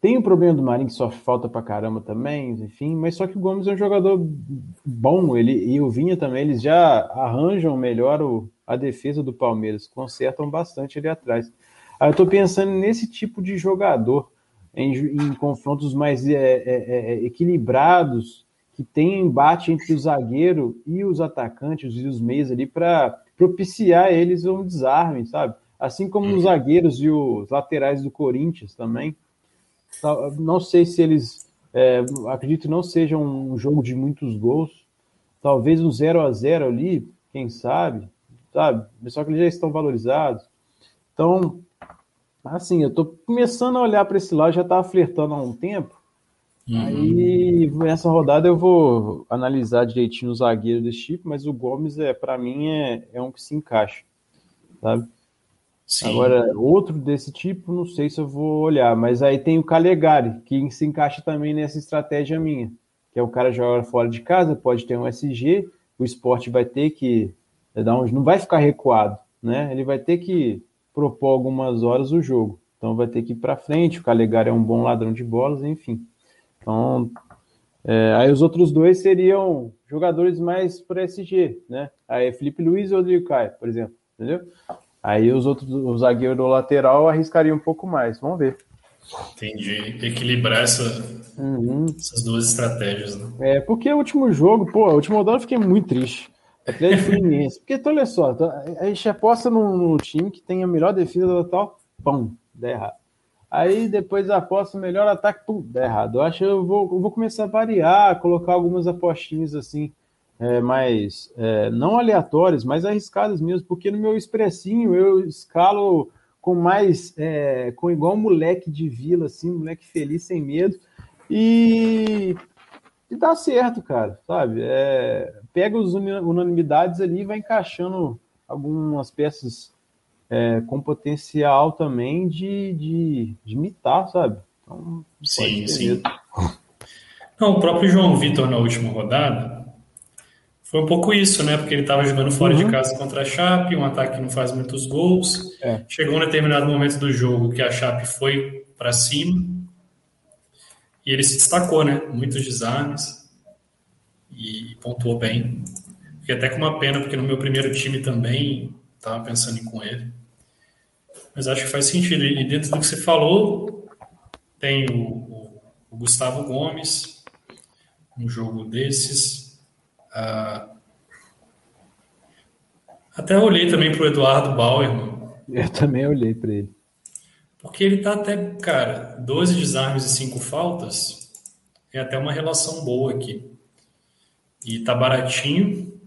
Tem o problema do Marinho que só falta para caramba também, enfim, mas só que o Gomes é um jogador bom, ele e o Vinha também, eles já arranjam melhor o, a defesa do Palmeiras, consertam bastante ali atrás. Aí eu estou pensando nesse tipo de jogador, em, em confrontos mais é, é, é, é, equilibrados, que tem embate entre o zagueiro e os atacantes e os meios ali para propiciar eles um desarme, sabe? Assim como os zagueiros e os laterais do Corinthians também. Não sei se eles. É, acredito que não seja um jogo de muitos gols. Talvez um 0 a 0 ali, quem sabe, sabe? Só que eles já estão valorizados. Então, assim, eu tô começando a olhar para esse lado, já estava flertando há um tempo. Uhum. Aí, nessa rodada, eu vou analisar direitinho os zagueiros desse tipo, mas o Gomes, é para mim, é, é um que se encaixa, sabe? Sim. Agora, outro desse tipo, não sei se eu vou olhar, mas aí tem o Calegari, que se encaixa também nessa estratégia minha, que é o cara joga fora de casa, pode ter um SG, o esporte vai ter que dar um, não vai ficar recuado, né? Ele vai ter que propor algumas horas o jogo. Então vai ter que ir para frente, o Calegari é um bom ladrão de bolas, enfim. Então, é, aí os outros dois seriam jogadores mais para SG, né? Aí Felipe Luiz e Rodrigo Caio, por exemplo, entendeu? Aí os outros, o zagueiro do lateral arriscaria um pouco mais. Vamos ver. Entendi. Equilibrar essa, uhum. essas duas estratégias, né? É, porque o último jogo, pô, o último rodada eu fiquei muito triste. Atlético Fluminense. porque, então, olha só, tá, a gente aposta num, time que tem a melhor defesa total, pão, dá errado. Aí depois aposta o melhor ataque, pum, dá errado. Eu acho que eu vou, eu vou começar a variar, colocar algumas apostinhas assim, é, mais é, não aleatórias, mas arriscadas mesmo, porque no meu expressinho eu escalo com mais, é, com igual moleque de vila, assim, moleque feliz, sem medo, e, e dá certo, cara, sabe? É, pega as unanimidades ali e vai encaixando algumas peças é, com potencial também de, de, de imitar, sabe? Então, sim, sim. Não, o próprio João Vitor na última rodada, foi um pouco isso, né? Porque ele estava jogando fora uhum. de casa contra a Chape, um ataque que não faz muitos gols. É. Chegou um determinado momento do jogo que a Chape foi para cima e ele se destacou, né? Muitos desarmes e pontuou bem. Fiquei até com uma pena, porque no meu primeiro time também estava pensando em com ele. Mas acho que faz sentido. E dentro do que você falou, tem o, o, o Gustavo Gomes, um jogo desses. Ah, até olhei também para o Eduardo Bauer. Eu também olhei para ele. Porque ele tá até, cara, 12 desarmes e 5 faltas. É até uma relação boa aqui. E tá baratinho.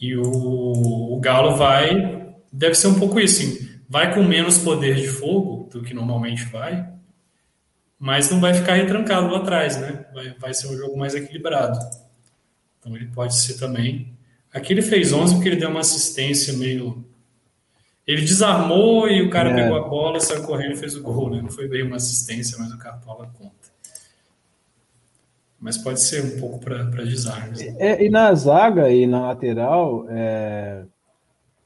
E o, o Galo vai. Deve ser um pouco isso, assim. Vai com menos poder de fogo do que normalmente vai. Mas não vai ficar retrancado lá atrás, né? Vai, vai ser um jogo mais equilibrado. Então ele pode ser também. Aqui ele fez 11 porque ele deu uma assistência meio. Ele desarmou e o cara é. pegou a bola, saiu correndo e fez o gol. Né? Não foi bem uma assistência, mas o Cartola conta. Mas pode ser um pouco para desarmes. Né? É, e na zaga e na lateral, é,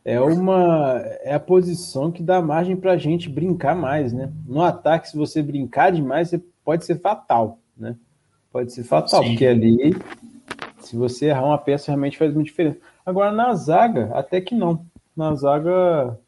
é uma é a posição que dá margem para a gente brincar mais, né? No ataque, se você brincar demais, você pode ser fatal, né? Pode ser fatal, Sim. porque ali se você errar uma peça, realmente faz muita diferença. Agora, na zaga, até que não. Na zaga,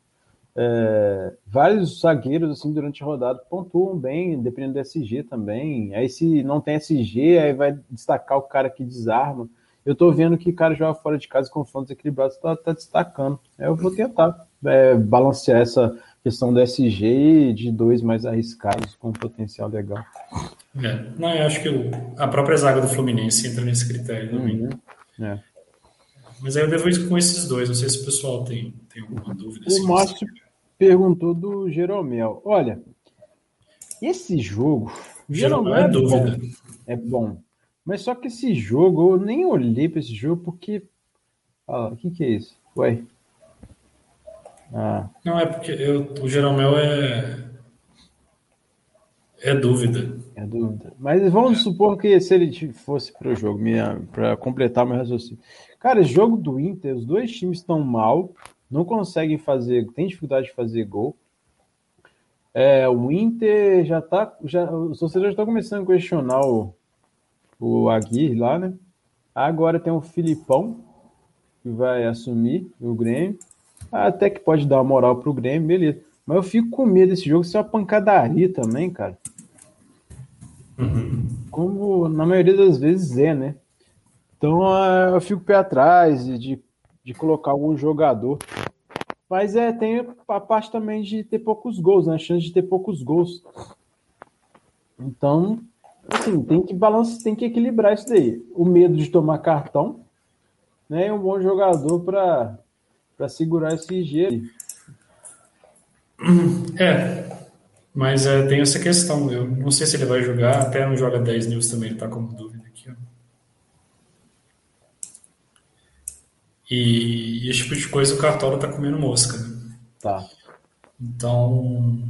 é, vários zagueiros, assim, durante a rodada pontuam bem, dependendo do SG também. Aí, se não tem SG, aí vai destacar o cara que desarma. Eu tô vendo que o cara joga fora de casa com fontes equilibrados, tá, tá destacando. Eu vou tentar é, balancear essa questão do SG de dois mais arriscados com potencial legal. É. Não, eu acho que o, a própria zaga do Fluminense entra nesse critério também. Uhum. É. Mas aí eu devo ir com esses dois. Não sei se o pessoal tem, tem alguma dúvida. O Márcio perguntou do Jeromel. Olha, esse jogo. Jeromel é, é dúvida. Bom, é bom. Mas só que esse jogo, eu nem olhei para esse jogo porque. Ah, o que, que é isso? Ué. Ah. Não, é porque eu, o Jeromel é. É dúvida. É dúvida. Mas vamos supor que se ele fosse para o jogo, para completar meu raciocínio. Cara, jogo do Inter, os dois times estão mal, não conseguem fazer, tem dificuldade de fazer gol. É, o Inter já tá, já, os torcedores estão começando a questionar o, o Aguirre lá, né? Agora tem o Filipão, que vai assumir o Grêmio. Até que pode dar uma moral pro Grêmio, beleza. Mas eu fico com medo desse jogo ser uma pancadaria também, cara. Como na maioria das vezes é, né? Então eu fico pé atrás de, de colocar algum jogador. Mas é, tem a parte também de ter poucos gols, né? A chance de ter poucos gols. Então, assim, tem que balançar, tem que equilibrar isso daí. O medo de tomar cartão, né? E um bom jogador para segurar esse gelo. É, mas é, tem essa questão. Eu não sei se ele vai jogar, até não joga 10 news também, ele tá como dúvida aqui. Ó. E, e, esse tipo de coisa o Cartola tá comendo mosca, né? Tá. Então.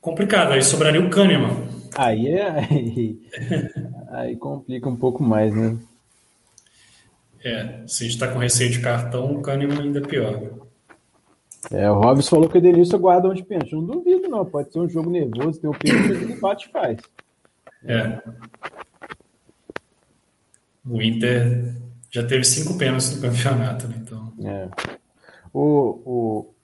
Complicado, aí sobraria o Kahneman. Aí é. Aí, aí complica um pouco mais, né? É, se a gente tá com receio de cartão, o Kahneman ainda é pior. É, o Robson falou que o Edenilson guarda onde pênalti. Não duvido, não. Pode ser um jogo nervoso, tem um pênalti, ele bate e faz. É. O Inter já teve cinco pênaltis no campeonato, né? Então. É. O, o,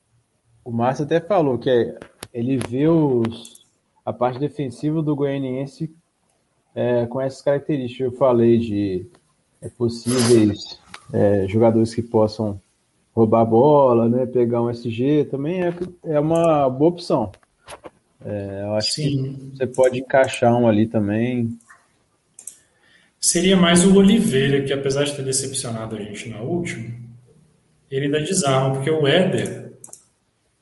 o Márcio até falou que é, ele vê os, a parte defensiva do Goianiense é, com essas características. Eu falei de possíveis é, jogadores que possam roubar a bola, né, pegar um SG, também é, é uma boa opção. É, eu acho Sim. que você pode encaixar um ali também. Seria mais o Oliveira, que apesar de ter decepcionado a gente na última, ele dá desarma, porque o Éder,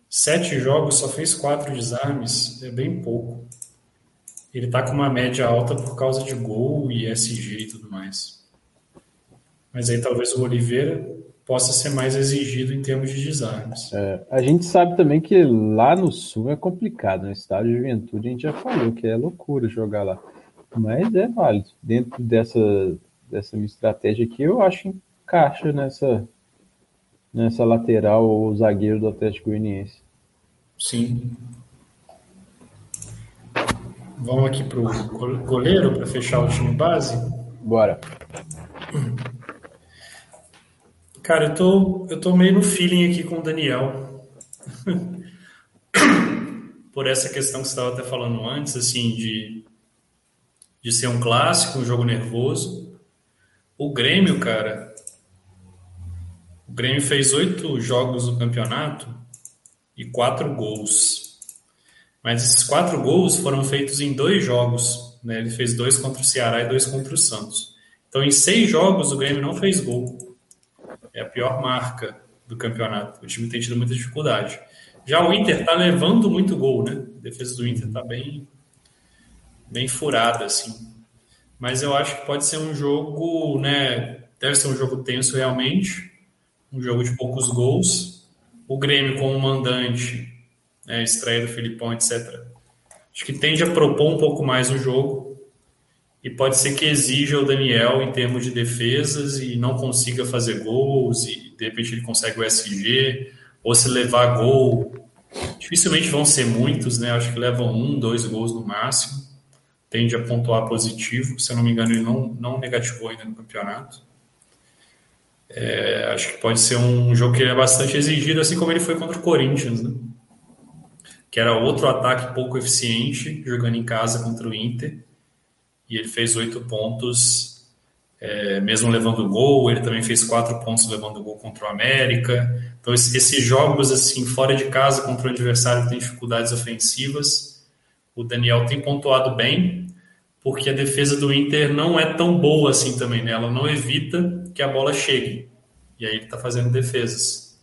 sete jogos, só fez quatro desarmes, é bem pouco. Ele tá com uma média alta por causa de gol e SG e tudo mais. Mas aí talvez o Oliveira possa ser mais exigido em termos de desarmes. É, a gente sabe também que lá no Sul é complicado, no né? estádio de juventude a gente já falou que é loucura jogar lá. Mas é válido. Dentro dessa, dessa minha estratégia aqui, eu acho que encaixa nessa, nessa lateral ou zagueiro do Atlético Goianiense. Sim. Vamos aqui para o goleiro para fechar o time base? Bora. Cara, eu tô, eu tô meio no feeling aqui com o Daniel. Por essa questão que você estava até falando antes, assim, de, de ser um clássico, um jogo nervoso. O Grêmio, cara, o Grêmio fez oito jogos no campeonato e quatro gols. Mas esses quatro gols foram feitos em dois jogos. Né? Ele fez dois contra o Ceará e dois contra o Santos. Então, em seis jogos, o Grêmio não fez gol é a pior marca do campeonato. O time tem tido muita dificuldade. Já o Inter está levando muito gol, né? A defesa do Inter está bem, bem furada, assim. Mas eu acho que pode ser um jogo, né? Deve ser um jogo tenso realmente, um jogo de poucos gols. O Grêmio como mandante, né, estreia do Filipão, etc. Acho que tende a propor um pouco mais o jogo e pode ser que exija o Daniel em termos de defesas e não consiga fazer gols e de repente ele consegue o SG ou se levar gol. Dificilmente vão ser muitos né? Acho que levam um dois gols no máximo. Tende a pontuar positivo. Se eu não me engano ele não não negativou ainda no campeonato. É, acho que pode ser um jogo que ele é bastante exigido assim como ele foi contra o Corinthians né? que era outro ataque pouco eficiente jogando em casa contra o Inter e ele fez oito pontos, é, mesmo levando gol. Ele também fez quatro pontos levando gol contra o América. Então, esses jogos assim fora de casa contra o adversário que tem dificuldades ofensivas, o Daniel tem pontuado bem, porque a defesa do Inter não é tão boa assim também, né? Ela não evita que a bola chegue. E aí ele está fazendo defesas.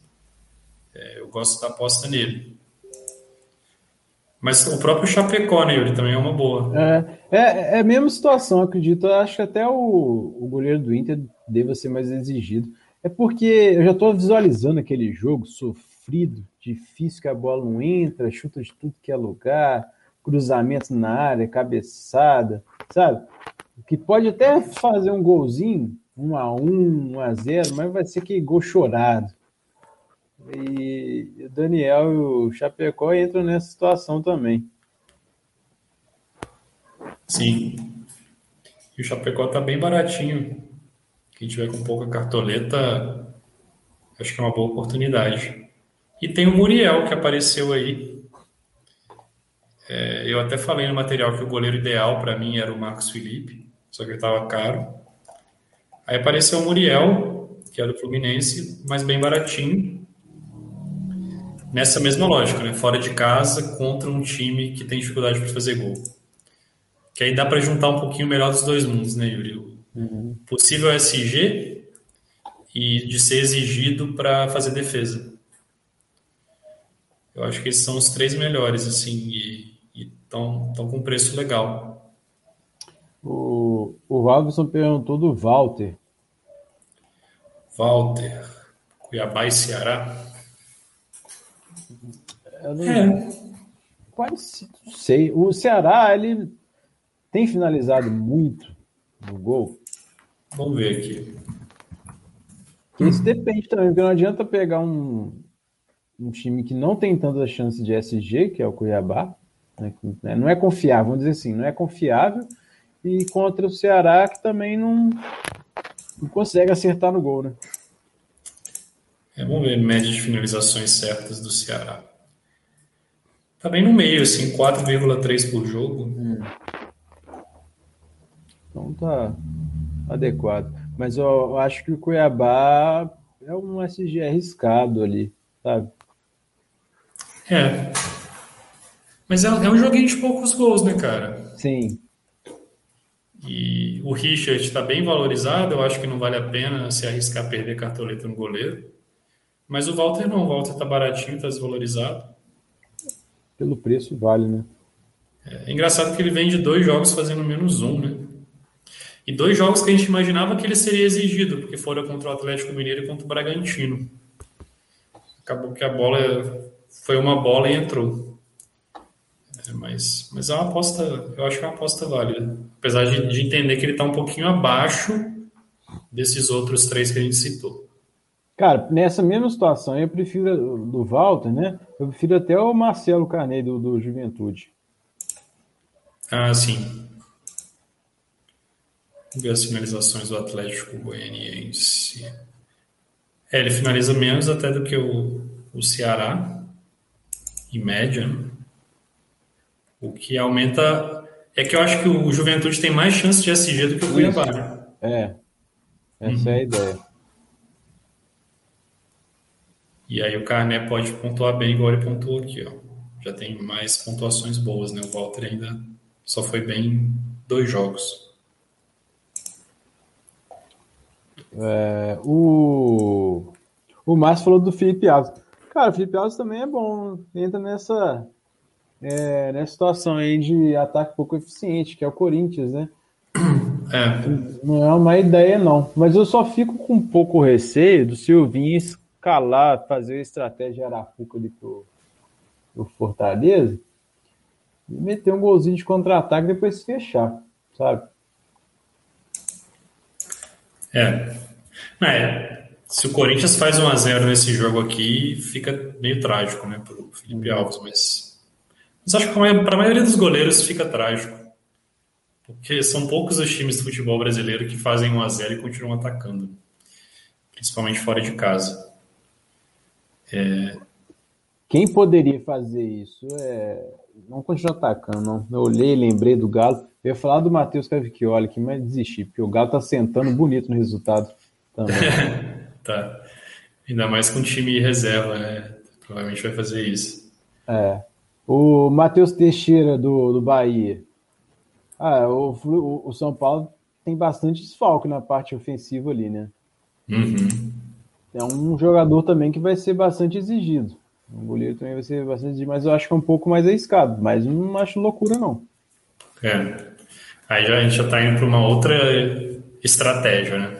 É, eu gosto da aposta nele. Mas o próprio Chapecó, né, Yuri, também é uma boa. É, é, é a mesma situação, acredito. Eu acho que até o, o goleiro do Inter deva ser mais exigido. É porque eu já estou visualizando aquele jogo sofrido, difícil que a bola não entra, chuta de tudo que é lugar, cruzamentos na área, cabeçada, sabe? Que pode até fazer um golzinho, 1 a 1 1 a 0 mas vai ser que gol chorado. E o Daniel e o Chapecó entram nessa situação também. Sim. E o Chapecó tá bem baratinho. Quem tiver com pouca cartoleta, acho que é uma boa oportunidade. E tem o Muriel que apareceu aí. É, eu até falei no material que o goleiro ideal para mim era o Marcos Felipe, só que ele estava caro. Aí apareceu o Muriel, que é do Fluminense, mas bem baratinho. Nessa mesma lógica, né? Fora de casa contra um time que tem dificuldade para fazer gol. Que aí dá para juntar um pouquinho melhor dos dois mundos, né, Yuri? Uhum. Possível SG e de ser exigido para fazer defesa. Eu acho que esses são os três melhores, assim, e estão com preço legal. O, o Robson perguntou do Walter. Walter, Cuiabá e Ceará. Eu não, é. Não sei. O Ceará, ele tem finalizado muito no gol. Vamos ver aqui. Isso depende também, porque não adianta pegar um, um time que não tem tantas chances de SG, que é o Cuiabá, né, né, não é confiável, vamos dizer assim, não é confiável, e contra o Ceará, que também não, não consegue acertar no gol, né? É, vamos ver média de finalizações certas do Ceará. Tá bem no meio, assim, 4,3 por jogo. Hum. Então tá adequado. Mas eu, eu acho que o Cuiabá é um SG arriscado ali, sabe? É. Mas é, é um joguinho de poucos gols, né, cara? Sim. E o Richard está bem valorizado, eu acho que não vale a pena se arriscar perder cartoleta no goleiro. Mas o Walter não, o Walter está baratinho, está desvalorizado. Pelo preço vale, né? É, engraçado que ele vem de dois jogos fazendo menos um, né? E dois jogos que a gente imaginava que ele seria exigido, porque foram contra o Atlético Mineiro e contra o Bragantino. Acabou que a bola foi uma bola e entrou. É, mas, mas é uma aposta, eu acho que é uma aposta válida. Apesar de, de entender que ele está um pouquinho abaixo desses outros três que a gente citou. Cara, nessa mesma situação, eu prefiro do Walter, né? Eu prefiro até o Marcelo Carneiro do, do Juventude. Ah, sim. Vamos ver as finalizações do Atlético Goianiense. É, ele finaliza menos até do que o, o Ceará, em média. Né? O que aumenta. É que eu acho que o Juventude tem mais chance de SG do que o Cuiabá. Né? É, essa uhum. é a ideia. E aí o Carné pode pontuar bem, igual ele pontuou aqui. Ó. Já tem mais pontuações boas, né? O Walter ainda só foi bem em dois jogos. É, o, o Márcio falou do Felipe Alves. Cara, o Felipe Alves também é bom. Entra nessa, é, nessa situação aí de ataque pouco eficiente, que é o Corinthians, né? É. Não é uma ideia, não. Mas eu só fico com um pouco receio do Silvinho escalar, fazer a estratégia Arapuca ali pro, pro Fortaleza e meter um golzinho de contra-ataque e depois fechar, sabe? É. é. Se o Corinthians faz 1 a 0 nesse jogo aqui, fica meio trágico, né, pro Felipe uhum. Alves, mas, mas acho que para a maioria dos goleiros fica trágico. Porque são poucos os times do futebol brasileiro que fazem 1 a 0 e continuam atacando, principalmente fora de casa. É... Quem poderia fazer isso é não continuar atacando, não. Eu olhei, lembrei do Galo. Eu ia falar do Matheus Cavicchioli aqui, mas desisti, porque o Galo tá sentando bonito no resultado também. tá. Ainda mais com o time reserva, né? Provavelmente vai fazer isso. É. O Matheus Teixeira do, do Bahia. Ah, o, o, o, São Paulo tem bastante desfalque na parte ofensiva ali, né? Uhum. É um jogador também que vai ser bastante exigido. O goleiro também vai ser bastante exigido, mas eu acho que é um pouco mais arriscado. Mas não acho loucura, não. É. Aí a gente já está indo para uma outra estratégia, né?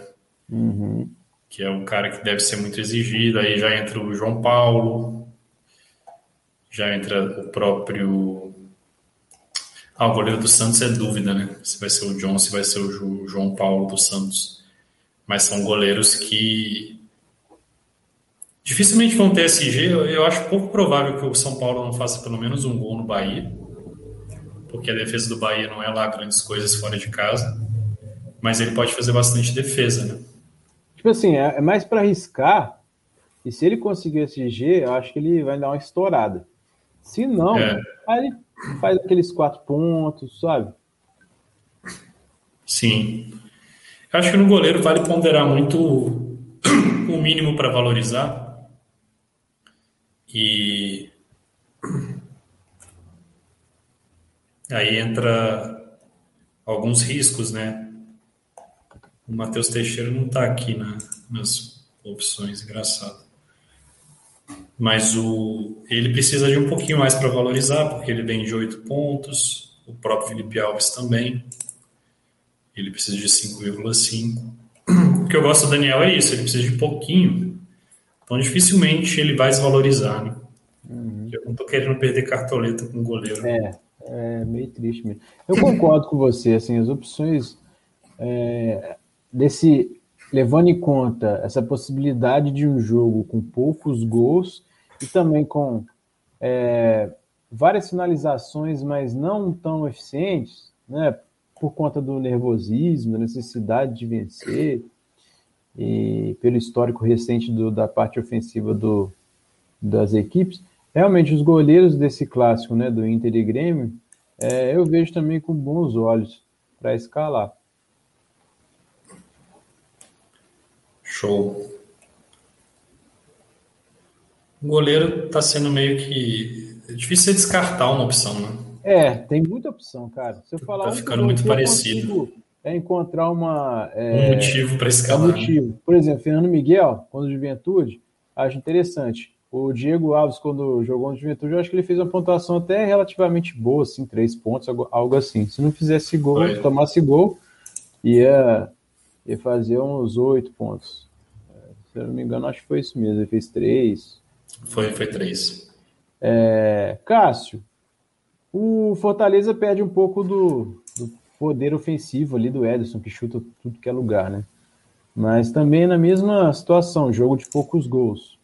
Uhum. Que é um cara que deve ser muito exigido. Aí já entra o João Paulo, já entra o próprio. Ah, o goleiro do Santos é dúvida, né? Se vai ser o John, se vai ser o João Paulo do Santos. Mas são goleiros que dificilmente vão ter SG. Eu, eu acho pouco provável que o São Paulo não faça pelo menos um gol no Bahia, porque a defesa do Bahia não é lá grandes coisas fora de casa. Mas ele pode fazer bastante defesa, né? Tipo assim, é, é mais para arriscar. E se ele conseguir esse G, eu acho que ele vai dar uma estourada. Se não, é. aí ele faz aqueles quatro pontos, sabe? Sim. Eu acho que no goleiro vale ponderar muito o mínimo para valorizar. E aí entra alguns riscos, né? O Matheus Teixeira não está aqui na, nas opções, engraçado. Mas o, ele precisa de um pouquinho mais para valorizar, porque ele vem de 8 pontos, o próprio Felipe Alves também. Ele precisa de 5,5. O que eu gosto do Daniel é isso, ele precisa de pouquinho. Então dificilmente ele vai desvalorizar, né? Uhum. Eu não estou querendo perder cartoleta com o goleiro. É, é meio triste mesmo. Eu concordo com você, assim, as opções é, desse levando em conta essa possibilidade de um jogo com poucos gols e também com é, várias finalizações, mas não tão eficientes, né, por conta do nervosismo, da necessidade de vencer e pelo histórico recente do, da parte ofensiva do, das equipes, realmente os goleiros desse clássico, né, do Inter e Grêmio, é, eu vejo também com bons olhos para escalar. Show. O goleiro está sendo meio que. É difícil você descartar uma opção, né? É, tem muita opção, cara. Se eu falar tá ficando muito parecido. É encontrar uma. É, um motivo para escalar. Um né? motivo. Por exemplo, Fernando Miguel, quando Juventude, acho interessante. O Diego Alves, quando jogou no Juventude, eu acho que ele fez uma pontuação até relativamente boa, assim, três pontos, algo assim. Se não fizesse gol, tomasse gol, ia, ia fazer uns oito pontos. Se eu não me engano, acho que foi isso mesmo. Ele fez três. Foi, foi três. É, Cássio, o Fortaleza perde um pouco do, poder ofensivo ali do Ederson, que chuta tudo que é lugar, né? Mas também na mesma situação, jogo de poucos gols.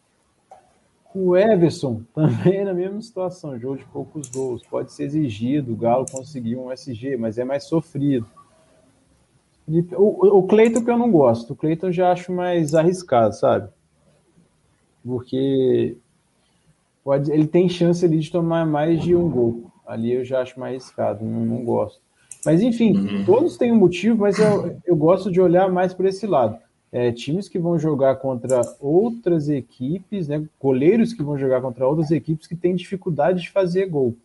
O Everson também na mesma situação, jogo de poucos gols. Pode ser exigido, o Galo conseguir um SG, mas é mais sofrido. O, o Cleiton que eu não gosto. O Cleiton eu já acho mais arriscado, sabe? Porque pode, ele tem chance ali de tomar mais de um gol. Ali eu já acho mais arriscado, não, não gosto. Mas enfim, uhum. todos têm um motivo, mas eu, eu gosto de olhar mais por esse lado. É, times que vão jogar contra outras equipes, né, goleiros que vão jogar contra outras equipes que têm dificuldade de fazer gol,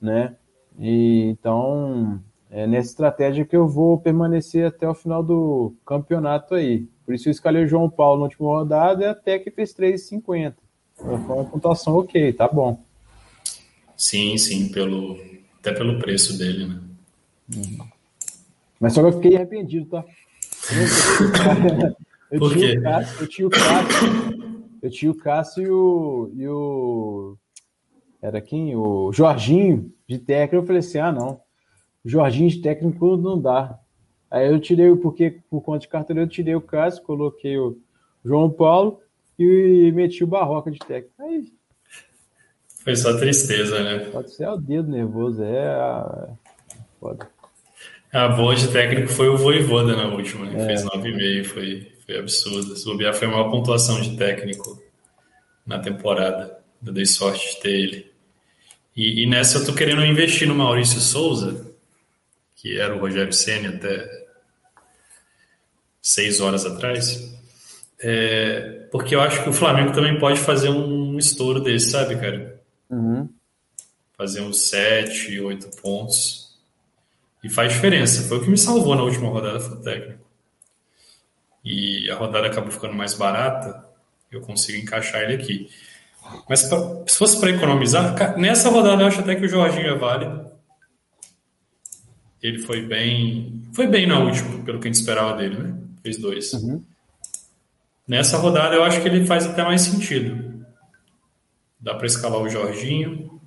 né? E, então, é nessa estratégia que eu vou permanecer até o final do campeonato aí. Por isso eu escalei o João Paulo na última rodada e até que fez 3,50. Foi uma pontuação ok, tá bom. Sim, sim, pelo, até pelo preço dele, né? Uhum. Mas só que eu fiquei arrependido, tá? Eu, quê? o Cássio, eu tinha o Cássio, eu tinha o Cássio e o, e o era quem? O Jorginho de técnico. Eu falei assim: ah, não. Jorginho de técnico não dá. Aí eu tirei, porque por conta de carteira, eu tirei o Cássio, coloquei o João Paulo e meti o Barroca de técnico. Aí. Foi só tristeza, né? Pode ser o dedo nervoso, é. A... Foda. A boa de técnico foi o Voivoda na última, né? É. Fez 9,5, foi, foi absurdo. Se bobear, foi a maior pontuação de técnico na temporada. Eu dei sorte de ter ele. E, e nessa eu tô querendo investir no Maurício Souza, que era o Rogério Senna até seis horas atrás, é, porque eu acho que o Flamengo também pode fazer um estouro desse, sabe, cara? Uhum. Fazer uns sete, oito pontos. E faz diferença. Foi o que me salvou na última rodada, foi o técnico. E a rodada acabou ficando mais barata, eu consigo encaixar ele aqui. Mas pra, se fosse para economizar, nessa rodada eu acho até que o Jorginho é válido. Ele foi bem. Foi bem na última, pelo que a gente esperava dele, né? Fez dois. Uhum. Nessa rodada eu acho que ele faz até mais sentido. Dá para escalar o Jorginho.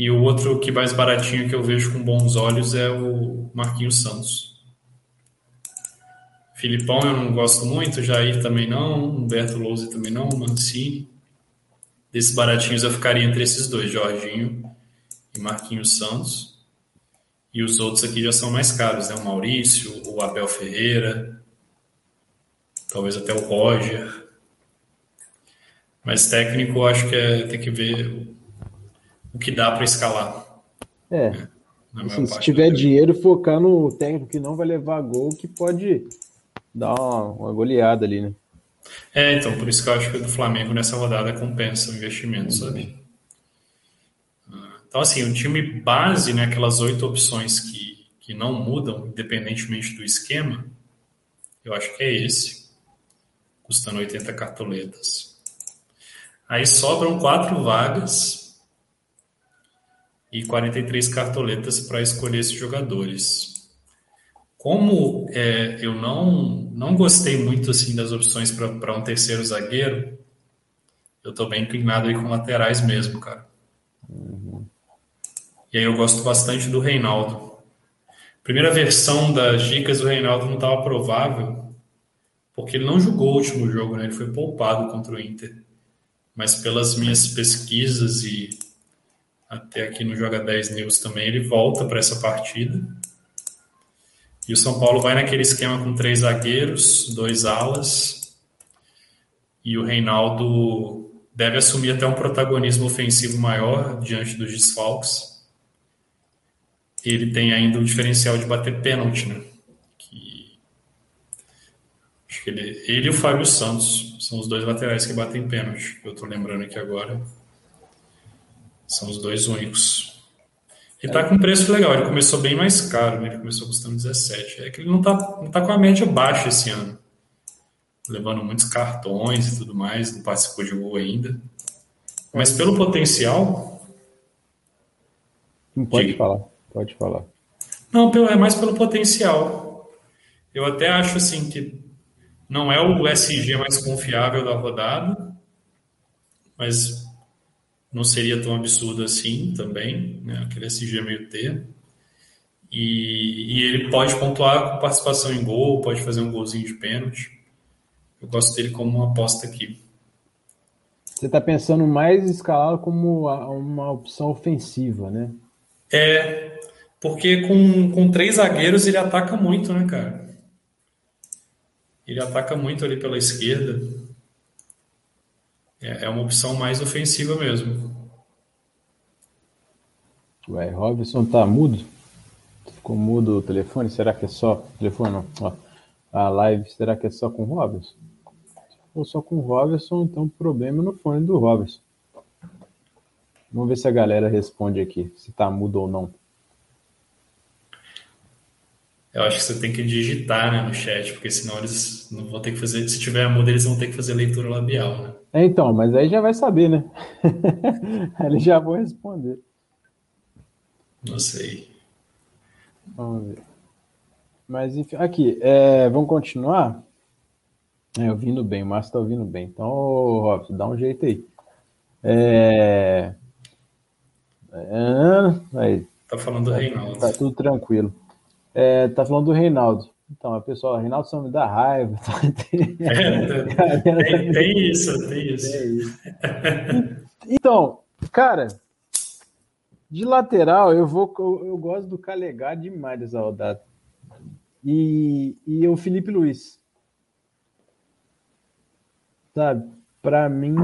E o outro que mais baratinho que eu vejo com bons olhos é o Marquinhos Santos. Filipão eu não gosto muito, Jair também não, Humberto Lousa também não, Mancini. Desses baratinhos eu ficaria entre esses dois, Jorginho e Marquinhos Santos. E os outros aqui já são mais caros, né? O Maurício, o Abel Ferreira, talvez até o Roger. Mas técnico, eu acho que é, tem que ver o que dá para escalar. É. Né? Assim, se tiver dinheiro, focar no técnico que não vai levar gol, que pode dar uma, uma, goleada ali, né? É, então, por isso que eu acho que o do Flamengo nessa rodada compensa o investimento, uhum. sabe? Então, assim, o time base, né, aquelas oito opções que, que não mudam, independentemente do esquema, eu acho que é esse, custando 80 cartoletas. Aí sobram quatro vagas e 43 cartoletas para escolher esses jogadores. Como é, eu não, não gostei muito assim das opções para um terceiro zagueiro, eu estou bem inclinado aí com laterais mesmo, cara. Uhum. E aí eu gosto bastante do Reinaldo. Primeira versão das dicas do Reinaldo não estava provável, porque ele não jogou o último jogo, né? Ele foi poupado contra o Inter. Mas pelas minhas pesquisas e até aqui no Joga 10 News também, ele volta para essa partida. E o São Paulo vai naquele esquema com três zagueiros, dois alas. E o Reinaldo deve assumir até um protagonismo ofensivo maior diante dos desfalques ele tem ainda o diferencial de bater pênalti, né? Que... Acho que ele, ele e o Fábio Santos são os dois laterais que batem pênalti. Eu tô lembrando aqui agora. São os dois únicos. Ele tá com preço legal, ele começou bem mais caro, né? Ele começou custando 17. É que ele não tá, não tá com a média baixa esse ano. Levando muitos cartões e tudo mais, não participou de gol ainda. Mas pelo potencial. Não pode de... falar. Pode falar. Não, é mais pelo potencial. Eu até acho assim que não é o SG mais confiável da rodada, mas não seria tão absurdo assim também, né? aquele SG meio T. E, e, ele pode pontuar com participação em gol, pode fazer um golzinho de pênalti. Eu gosto dele como uma aposta aqui. Você está pensando mais escalado como uma opção ofensiva, né? É, porque com, com três zagueiros ele ataca muito, né, cara? Ele ataca muito ali pela esquerda. É, é uma opção mais ofensiva mesmo. Ué, Robson tá mudo? Ficou mudo o telefone? Será que é só. Telefone não. Ó, a live, será que é só com o Robson? For só com o Robson, então problema no fone do Robson. Vamos ver se a galera responde aqui, se tá mudo ou não. Eu acho que você tem que digitar né, no chat, porque senão eles não vão ter que fazer. Se tiver a muda, eles vão ter que fazer leitura labial, né? É, então, mas aí já vai saber, né? eles já vão responder. Não sei. Vamos ver. Mas enfim, aqui, é, vamos continuar? É, ouvindo bem, o Márcio tá ouvindo bem. Então, Robson, dá um jeito aí. É... É... Aí. Tá falando do Reinaldo. Tá tudo tranquilo. É, tá falando do Reinaldo. Então, a pessoa, Reinaldo só me dá raiva. É, tem, tem, isso, tem isso. Tem isso. Então, cara, de lateral, eu vou. Eu, eu gosto do Calegari demais dessa rodada. E, e o Felipe Luiz. Sabe? Para mim,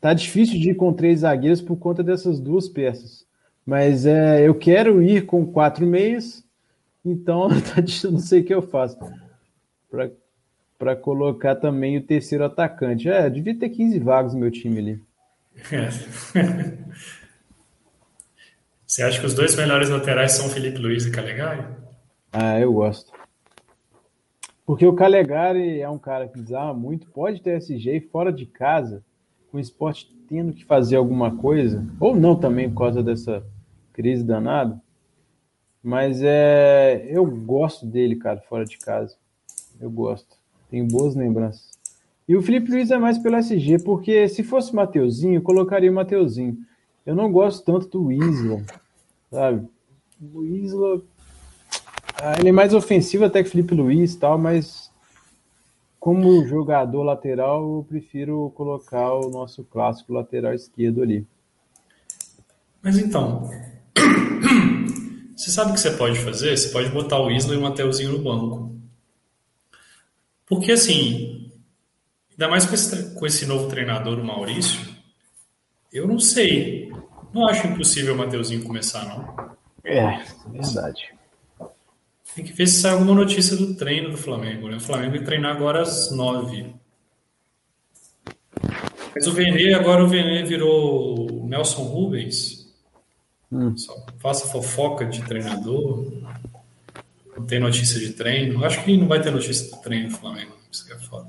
tá difícil de ir com três zagueiros por conta dessas duas peças. Mas é, eu quero ir com quatro meias então, eu não sei o que eu faço. Para colocar também o terceiro atacante. É, devia ter 15 vagas no meu time ali. É. Você acha que os dois melhores laterais são Felipe Luiz e Calegari? Ah, eu gosto. Porque o Calegari é um cara que desarma muito, pode ter SG fora de casa, com o esporte tendo que fazer alguma coisa, ou não também por causa dessa crise danada. Mas é, eu gosto dele, cara, fora de casa. Eu gosto. Tenho boas lembranças. E o Felipe Luiz é mais pelo SG, porque se fosse Mateuzinho, eu colocaria o Mateuzinho. Eu não gosto tanto do Isla, sabe? O Isla. Ah, ele é mais ofensivo até que Felipe Luiz e tal, mas como jogador lateral, eu prefiro colocar o nosso clássico lateral esquerdo ali. Mas então, você sabe o que você pode fazer? Você pode botar o Isla e o Mateuzinho no banco. Porque assim, ainda mais com esse, com esse novo treinador, o Maurício, eu não sei. Não acho impossível o Mateuzinho começar, não. É, verdade. Tem que ver se sai alguma notícia do treino do Flamengo. Né? O Flamengo vai treinar agora às nove. Mas o Vene, agora o Vene virou Nelson Rubens. Hum. Só faça fofoca de treinador. Não tem notícia de treino. Acho que não vai ter notícia do treino do Flamengo. Isso que é foda.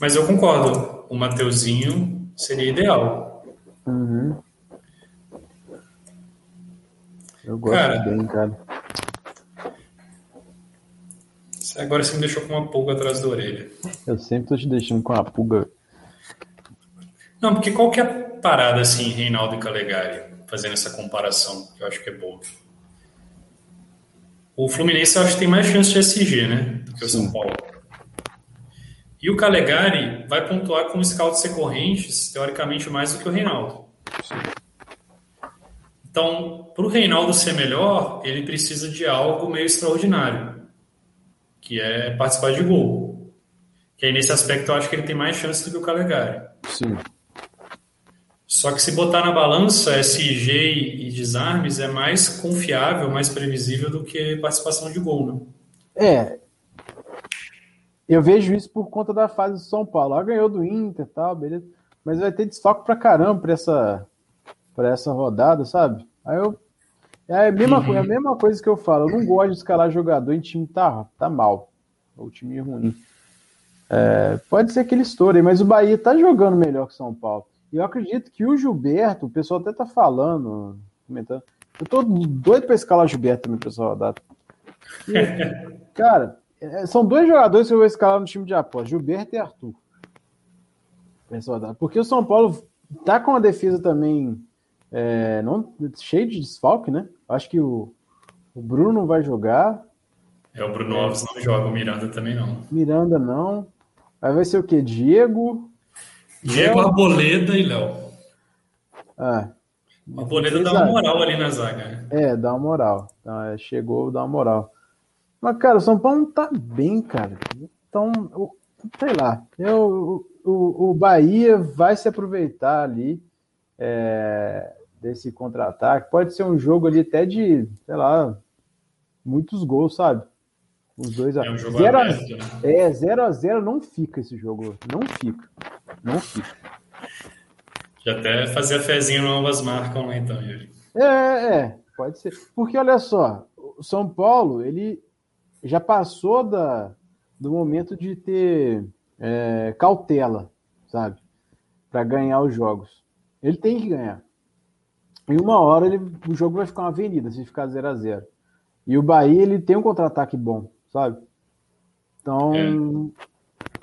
Mas eu concordo. O Mateuzinho seria ideal. Uhum. Eu gosto cara, bem, cara. Agora você me deixou com uma pulga atrás da orelha. Eu sempre tô te deixando com uma pulga. Não, porque qual que é parada assim, Reinaldo e Calegari, fazendo essa comparação, que eu acho que é boa. O Fluminense eu acho que tem mais chance de SG, né? Do que o Sim. São Paulo. E o Calegari vai pontuar como scout recorrentes, teoricamente, mais do que o Reinaldo. Sim. Então, para o Reinaldo ser melhor, ele precisa de algo meio extraordinário, que é participar de gol. Que aí, nesse aspecto, eu acho que ele tem mais chance do que o Calegari. Sim. Só que se botar na balança, SG e desarmes é mais confiável, mais previsível do que participação de gol, né? É. Eu vejo isso por conta da fase do São Paulo. Ela ganhou do Inter e tal, beleza. Mas vai ter desfoque pra caramba pra essa, pra essa rodada, sabe? Aí eu. É a, mesma, uhum. é a mesma coisa que eu falo. Eu não gosto de escalar jogador em time tá, tá mal. O time ruim. É, pode ser que ele estoure, mas o Bahia tá jogando melhor que o São Paulo. E eu acredito que o Gilberto, o pessoal até tá falando, comentando. Eu tô doido pra escalar o Gilberto também, pessoal. Da... E, cara, é, são dois jogadores que eu vou escalar no time de aposta, Gilberto e Arthur. Pessoal, porque o São Paulo tá com a defesa também é, não, cheio de desfalque, né? Acho que o, o Bruno vai jogar. É, o Bruno Alves não joga, o Miranda também não. Miranda não. Aí vai ser o quê? Diego, Diego Arboleda e Léo. Ah. A Arboleda dá uma moral ali na zaga. Né? É, dá uma moral. Então, é, chegou, dá uma moral. Mas, cara, o São Paulo não tá bem, cara. Então, sei lá. Eu, o, o Bahia vai se aproveitar ali é, desse contra-ataque. Pode ser um jogo ali até de, sei lá, muitos gols, sabe? Os dois é um jogo zero a, né? É, 0 a 0 não fica esse jogo. Não fica. Fica. Já até fazer a fezinha no ambas marcam então, Yuri. É, é, pode ser. Porque olha só, o São Paulo, ele já passou da, do momento de ter é, cautela, sabe? Para ganhar os jogos. Ele tem que ganhar. Em uma hora ele, o jogo vai ficar uma avenida se ficar 0 a 0 E o Bahia ele tem um contra-ataque bom sabe? Então,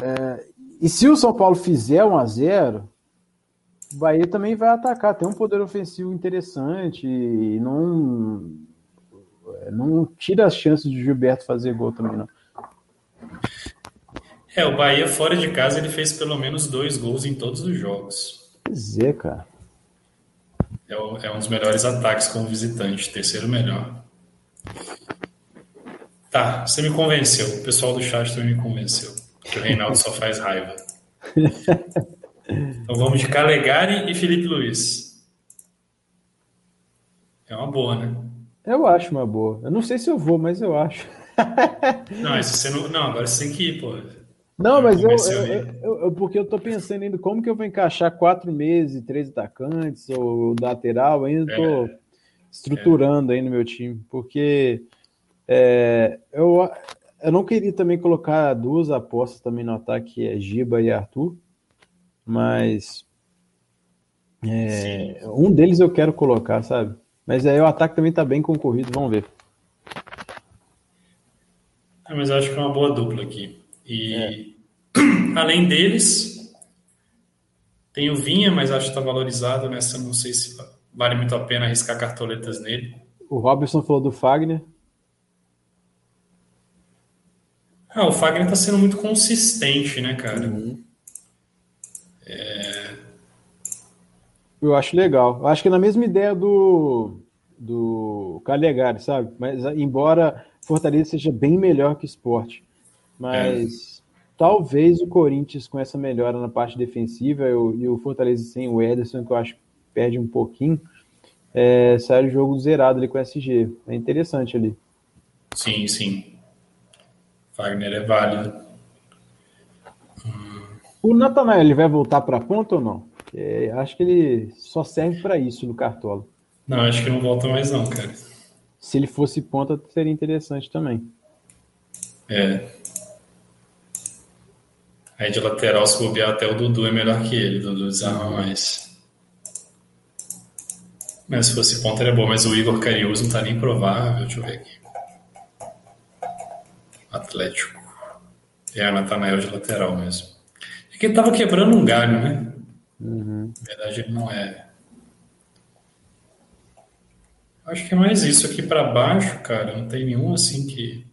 é. É, e se o São Paulo fizer 1 a 0 o Bahia também vai atacar. Tem um poder ofensivo interessante e não, não tira as chances de Gilberto fazer gol também, não. É, o Bahia fora de casa ele fez pelo menos dois gols em todos os jogos. Pois é, cara. É, é um dos melhores ataques como visitante, terceiro melhor. Tá, você me convenceu. O pessoal do chat também me convenceu. Que o Reinaldo só faz raiva. Então vamos de Calegari e Felipe Luiz. É uma boa, né? Eu acho uma boa. Eu não sei se eu vou, mas eu acho. não, isso você não, não, agora você tem que ir, pô. Não, mas eu, eu, eu, porque eu tô pensando ainda como que eu vou encaixar quatro meses, três atacantes, ou lateral, ainda tô é, estruturando é. aí no meu time, porque é, eu, eu não queria também colocar duas apostas também no ataque, é Giba e Arthur, mas é, um deles eu quero colocar, sabe? Mas aí o ataque também tá bem concorrido, vamos ver. É, mas eu acho que é uma boa dupla aqui. E é. além deles, tem o Vinha, mas acho que está valorizado nessa. Não sei se vale muito a pena arriscar cartoletas nele. O Robson falou do Fagner. Ah, o Fagner tá sendo muito consistente, né, cara? Uhum. É... Eu acho legal. Eu acho que é na mesma ideia do, do Calegari, sabe? Mas embora Fortaleza seja bem melhor que o esporte. Mas é. talvez o Corinthians com essa melhora na parte defensiva e o, e o Fortaleza sem o Ederson, que eu acho que perde um pouquinho, é, sai o jogo zerado ali com o SG. É interessante ali. Sim, sim. Wagner é válido. O Natanael, ele vai voltar para ponta ou não? É, acho que ele só serve para isso no Cartola. Não, acho que não volta mais não, cara. Se ele fosse ponta, seria interessante também. É. Aí de lateral, se bobear, até o Dudu é melhor que ele. O Dudu desarma mais. Mas se fosse ponta era bom, mas o Igor Carius não tá nem provável. Deixa eu ver aqui. Atlético. É a Natanael de lateral mesmo. É que ele tava quebrando um galho, né? Uhum. Na verdade, ele não é. Acho que é mais isso aqui para baixo, cara. Não tem nenhum assim que.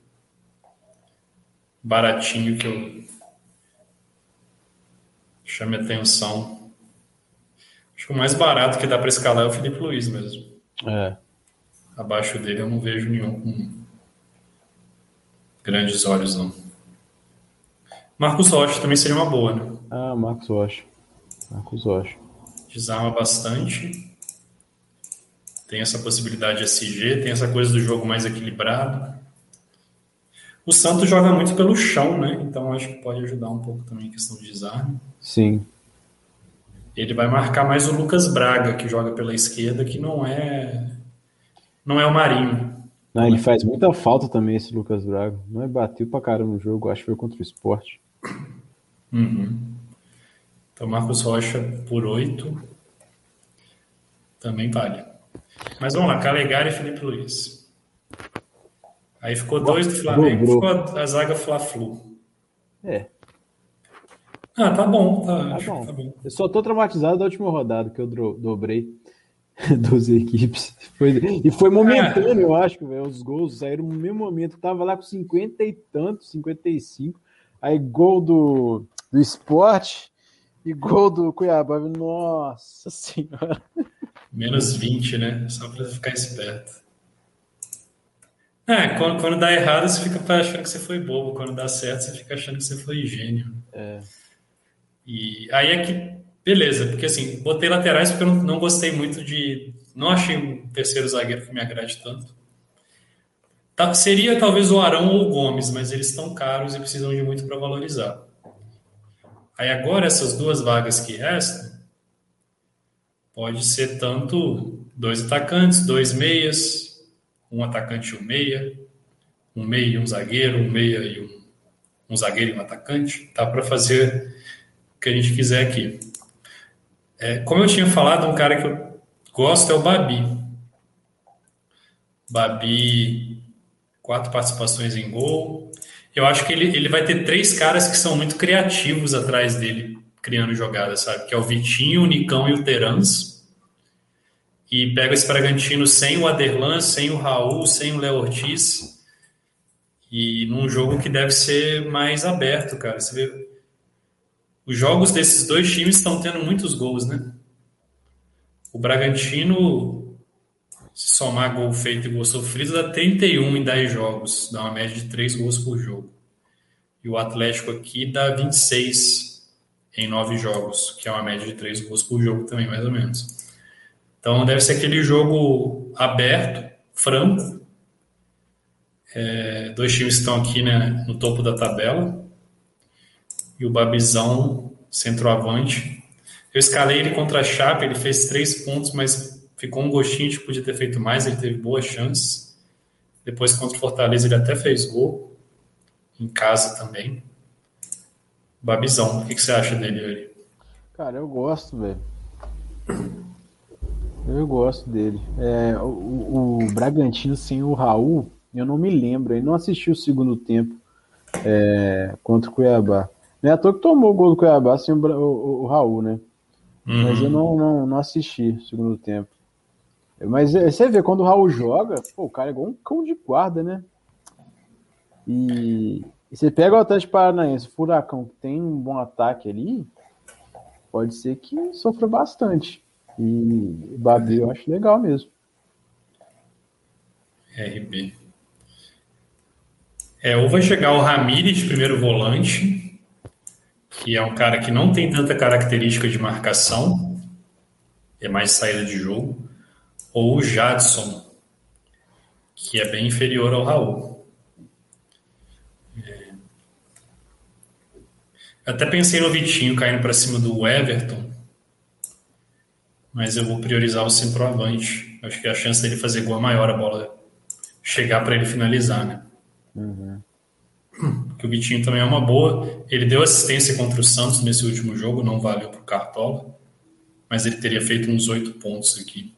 baratinho que eu. chame atenção. Acho que o mais barato que dá para escalar é o Felipe Luiz mesmo. É. Abaixo dele eu não vejo nenhum com grandes olhos, não. Marcos Rocha também seria uma boa, né? Ah, Marcos Rocha. Marcos Rocha. Desarma bastante. Tem essa possibilidade de SG, tem essa coisa do jogo mais equilibrado. O Santos joga muito pelo chão, né? Então acho que pode ajudar um pouco também a questão de desarme. Sim. Ele vai marcar mais o Lucas Braga, que joga pela esquerda, que não é não é o Marinho. Não, ele faz muita falta também, esse Lucas Braga. Não é bateu pra caramba no jogo, acho que foi contra o esporte. Uhum. Então, Marcos Rocha por 8 também vale. Mas vamos lá, Calegari e Felipe Luiz. Aí ficou dois do Flamengo, ficou a, a zaga Fla-Flu. É. Ah, tá bom, tá, tá, bom. tá, bom. Eu só tô traumatizado da última rodada que eu dobrei 12 equipes. Foi, e foi momentâneo, é. eu acho, véio, os gols saíram no mesmo momento. Tava lá com 50 e tanto, 55. Aí gol do, do esporte e gol do Cuiabá. Nossa senhora. Menos 20, né? Só para ficar esperto. É, quando, quando dá errado, você fica achando que você foi bobo. Quando dá certo, você fica achando que você foi gênio. É. E aí é que. Beleza, porque assim, botei laterais porque eu não, não gostei muito de. Não achei um terceiro zagueiro que me agrade tanto. Tá, seria talvez o Arão ou o Gomes, mas eles estão caros e precisam de muito para valorizar. Aí agora essas duas vagas que restam, pode ser tanto dois atacantes, dois meias, um atacante e um meia, um meia e um zagueiro, um meia e um, um zagueiro e um atacante. Dá para fazer o que a gente quiser aqui. É, como eu tinha falado, um cara que eu gosto é o Babi. Babi, quatro participações em gol. Eu acho que ele, ele vai ter três caras que são muito criativos atrás dele criando jogadas, sabe? Que é o Vitinho, o Nicão e o Terans. E pega esse Bragantino sem o Aderlan, sem o Raul, sem o Léo Ortiz. E num jogo que deve ser mais aberto, cara. Você vê. Os jogos desses dois times estão tendo muitos gols, né? O Bragantino, se somar gol feito e gol sofrido, dá 31 em 10 jogos. Dá uma média de 3 gols por jogo. E o Atlético aqui dá 26 em nove jogos, que é uma média de três gols por jogo também, mais ou menos. Então deve ser aquele jogo aberto, franco. É, dois times estão aqui né, no topo da tabela. E o Babizão, centroavante. Eu escalei ele contra a Chape, ele fez três pontos, mas ficou um gostinho de podia ter feito mais, ele teve boas chances. Depois contra o Fortaleza ele até fez gol, em casa também. Babizão. O que, você acha dele aí? Cara, eu gosto, velho. Eu gosto dele. É, o, o, Bragantino sem o Raul, eu não me lembro. Ele não assistiu o segundo tempo é, contra o Cuiabá. Não é à toa que tomou o gol do Cuiabá sem o, o, o Raul, né? Uhum. Mas eu não, não, não assisti o segundo tempo. Mas é, você vê, quando o Raul joga, pô, o cara é igual um cão de guarda, né? E E você pega o Atlético Paranaense, Furacão, que tem um bom ataque ali, pode ser que sofra bastante. E o Babi eu acho legal mesmo. RB. É, ou vai chegar o Ramires primeiro volante, que é um cara que não tem tanta característica de marcação, é mais saída de jogo, ou o Jadson, que é bem inferior ao Raul. É... Até pensei no Vitinho caindo para cima do Everton, mas eu vou priorizar o centroavante. Acho que a chance dele fazer gol é maior, a bola chegar para ele finalizar, né? Uhum. Porque o Vitinho também é uma boa. Ele deu assistência contra o Santos nesse último jogo, não valeu para o Cartola, mas ele teria feito uns oito pontos aqui.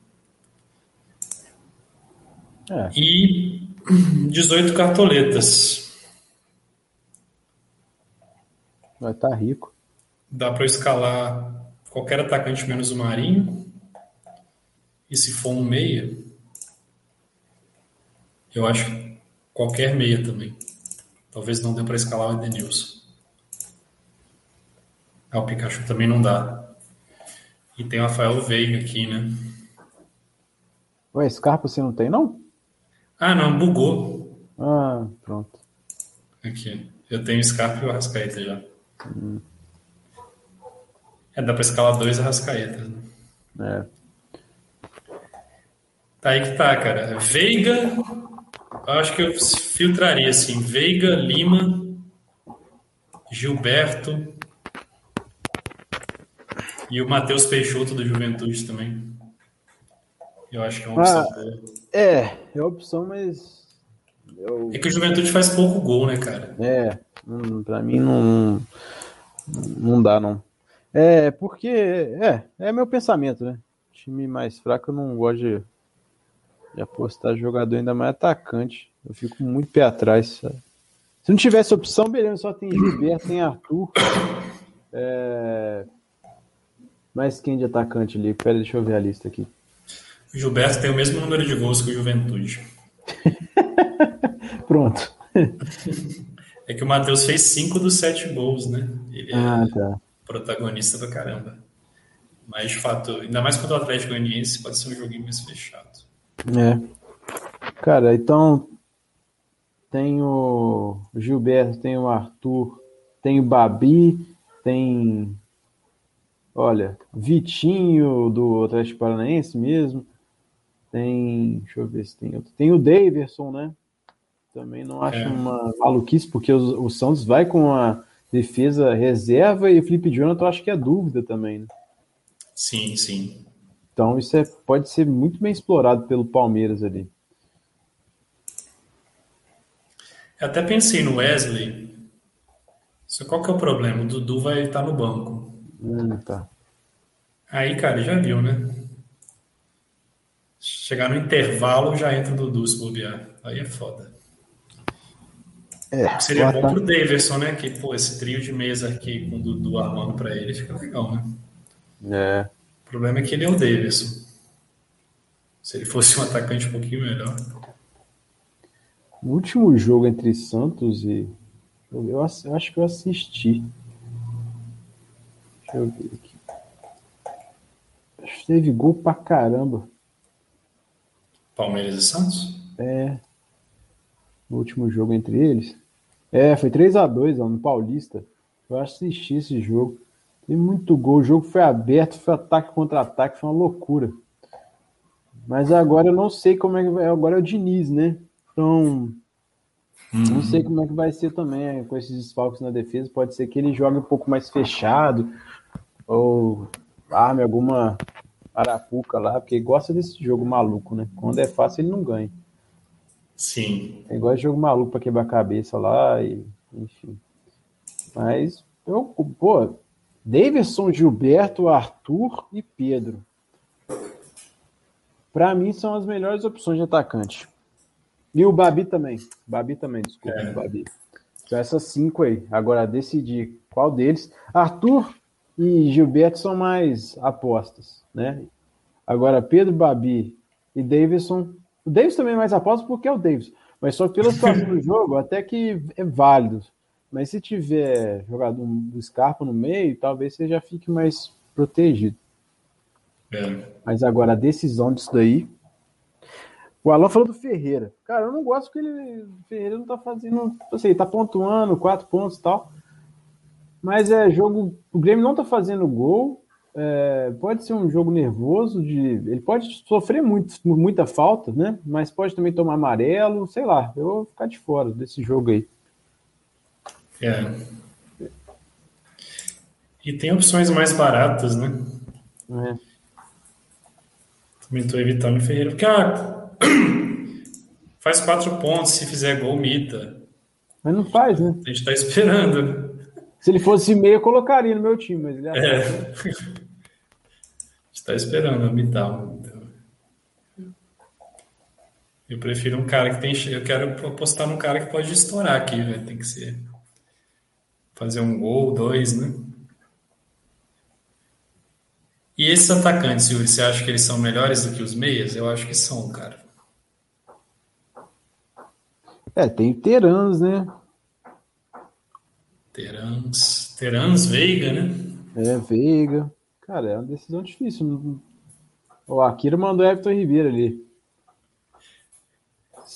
É. E 18 cartoletas. Vai estar tá rico. Dá para escalar qualquer atacante menos o Marinho. E se for um meia, eu acho qualquer meia também. Talvez não dê para escalar o Edenilson. Ah, o Pikachu também não dá. E tem o Rafael Veiga aqui, né? Ué, Scarpa você não tem, não? Ah, não, bugou. Ah, pronto. Aqui. Eu tenho Scarpa e o Arrascaeta já. Hum. É, dá pra escalar dois Arrascaetas, né? É. Tá aí que tá, cara. Veiga, acho que eu filtraria assim: Veiga, Lima, Gilberto e o Matheus Peixoto do Juventude também. Eu acho que é uma opção ah, boa. É, é opção, mas. Eu... É que o Juventude faz pouco gol, né, cara? É, hum, pra mim não. Não dá, não. É, porque. É, é meu pensamento, né? Time mais fraco eu não gosto de, de apostar jogador ainda mais atacante. Eu fico muito pé atrás. Sabe? Se não tivesse opção, beleza, só tem Gilberto, tem Arthur. É... Mas quem de atacante ali? Pera, deixa eu ver a lista aqui. O Gilberto tem o mesmo número de gols que o Juventude. Pronto. É que o Matheus fez cinco dos sete gols, né? Ele ah, é tá. protagonista do caramba. Mas, de fato, ainda mais contra o Atlético Goianiense, pode ser um joguinho mais fechado. É. Cara, então tem o Gilberto, tem o Arthur, tem o Babi, tem. Olha, Vitinho do Atlético Paranaense mesmo. Tem. Deixa eu ver se tem outro. Tem o Daverson, né? Também não acho é. uma maluquice, porque o, o, Santos vai com a defesa reserva e o Felipe Jonathan acho que é dúvida também, né? Sim, sim. Então isso é, pode ser muito bem explorado pelo Palmeiras ali. Eu até pensei no Wesley. Só qual que é o problema? O Dudu vai estar no banco. Hum, tá. Aí, cara, já viu, né? Chegar no intervalo, já entra o Dudu se bobear. Aí é foda. É, Seria bom pro Daverson, né? Que, pô, esse trio de mesa aqui com o Dudu armando pra ele fica legal, né? É. O problema é que ele é o Daverson. Se ele fosse um atacante um pouquinho melhor. O último jogo entre Santos e. Eu acho que eu assisti. Deixa eu ver aqui. Acho que teve gol pra caramba. Palmeiras e Santos? É. O último jogo entre eles. É, foi 3 a 2 no Paulista. Eu assisti esse jogo. Tem muito gol. O jogo foi aberto, foi ataque contra ataque, foi uma loucura. Mas agora eu não sei como é que vai. Agora é o Diniz, né? Então, uhum. não sei como é que vai ser também é, com esses desfalques na defesa. Pode ser que ele jogue um pouco mais fechado ou arme alguma arapuca lá, porque gosta desse jogo maluco, né? Quando é fácil, ele não ganha. Sim. Ele gosta de jogo maluco para quebrar a cabeça lá e enfim. Mas eu, pô, Davidson, Gilberto, Arthur e Pedro. Para mim são as melhores opções de atacante. E o Babi também. Babi também, desculpa, é. Babi. Então, essas cinco aí. Agora, decidir qual deles. Arthur e Gilberto são mais apostas, né? Agora, Pedro, Babi e Davidson. O Davidson também é mais aposta porque é o Davidson. Mas só pela situação do jogo, até que é válido. Mas se tiver jogado do Scarpa no meio, talvez você já fique mais protegido. É. Mas agora a decisão disso daí. O Alan falou do Ferreira. Cara, eu não gosto que ele. O Ferreira não tá fazendo. Assim, tá pontuando, quatro pontos e tal. Mas é jogo. O Grêmio não tá fazendo gol. É, pode ser um jogo nervoso. De, ele pode sofrer muito, muita falta, né? Mas pode também tomar amarelo. Sei lá. Eu vou ficar de fora desse jogo aí. É. E tem opções mais baratas, né? É. Também estou evitando o Ferreira. Porque ah, faz quatro pontos, se fizer gol, mita. Mas não faz, né? A gente está esperando. Se ele fosse meio, eu colocaria no meu time, mas ele é. é. a gente está esperando a mitar. Então. Eu prefiro um cara que tem. Eu quero apostar num cara que pode estourar aqui, velho. Tem que ser fazer um gol, dois, né? E esses atacantes, Yuri, você acha que eles são melhores do que os meias? Eu acho que são, cara. É, tem Terans, né? Terans. Terans, Veiga, né? É, Veiga. Cara, é uma decisão difícil. O Akira mandou Everton Ribeiro ali.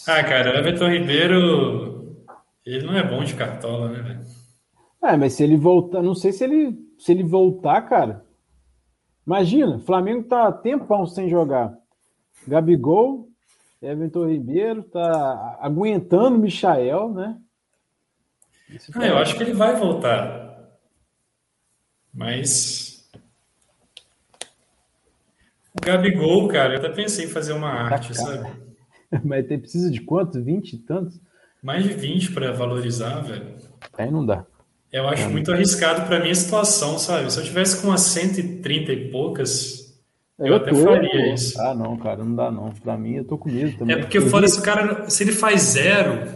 Ah, cara, o Everton Ribeiro. Ele não é bom de cartola, né, velho? É, mas se ele voltar, não sei se ele se ele voltar, cara. Imagina, Flamengo tá tempão sem jogar. Gabigol, Everton Ribeiro tá aguentando o Michael, né? Ah, eu acho que ele vai voltar. Mas o Gabigol, cara, eu até pensei em fazer uma arte, sabe? Mas tem precisa de quanto? 20 e tantos? Mais de 20 para valorizar, velho. Aí não dá. Eu acho muito arriscado para minha situação, sabe? Se eu tivesse com umas 130 e poucas, eu, eu até tô, faria isso. Ah, não, cara, não dá não. Para mim, eu tô com medo também. É porque fora se o cara, se ele faz zero,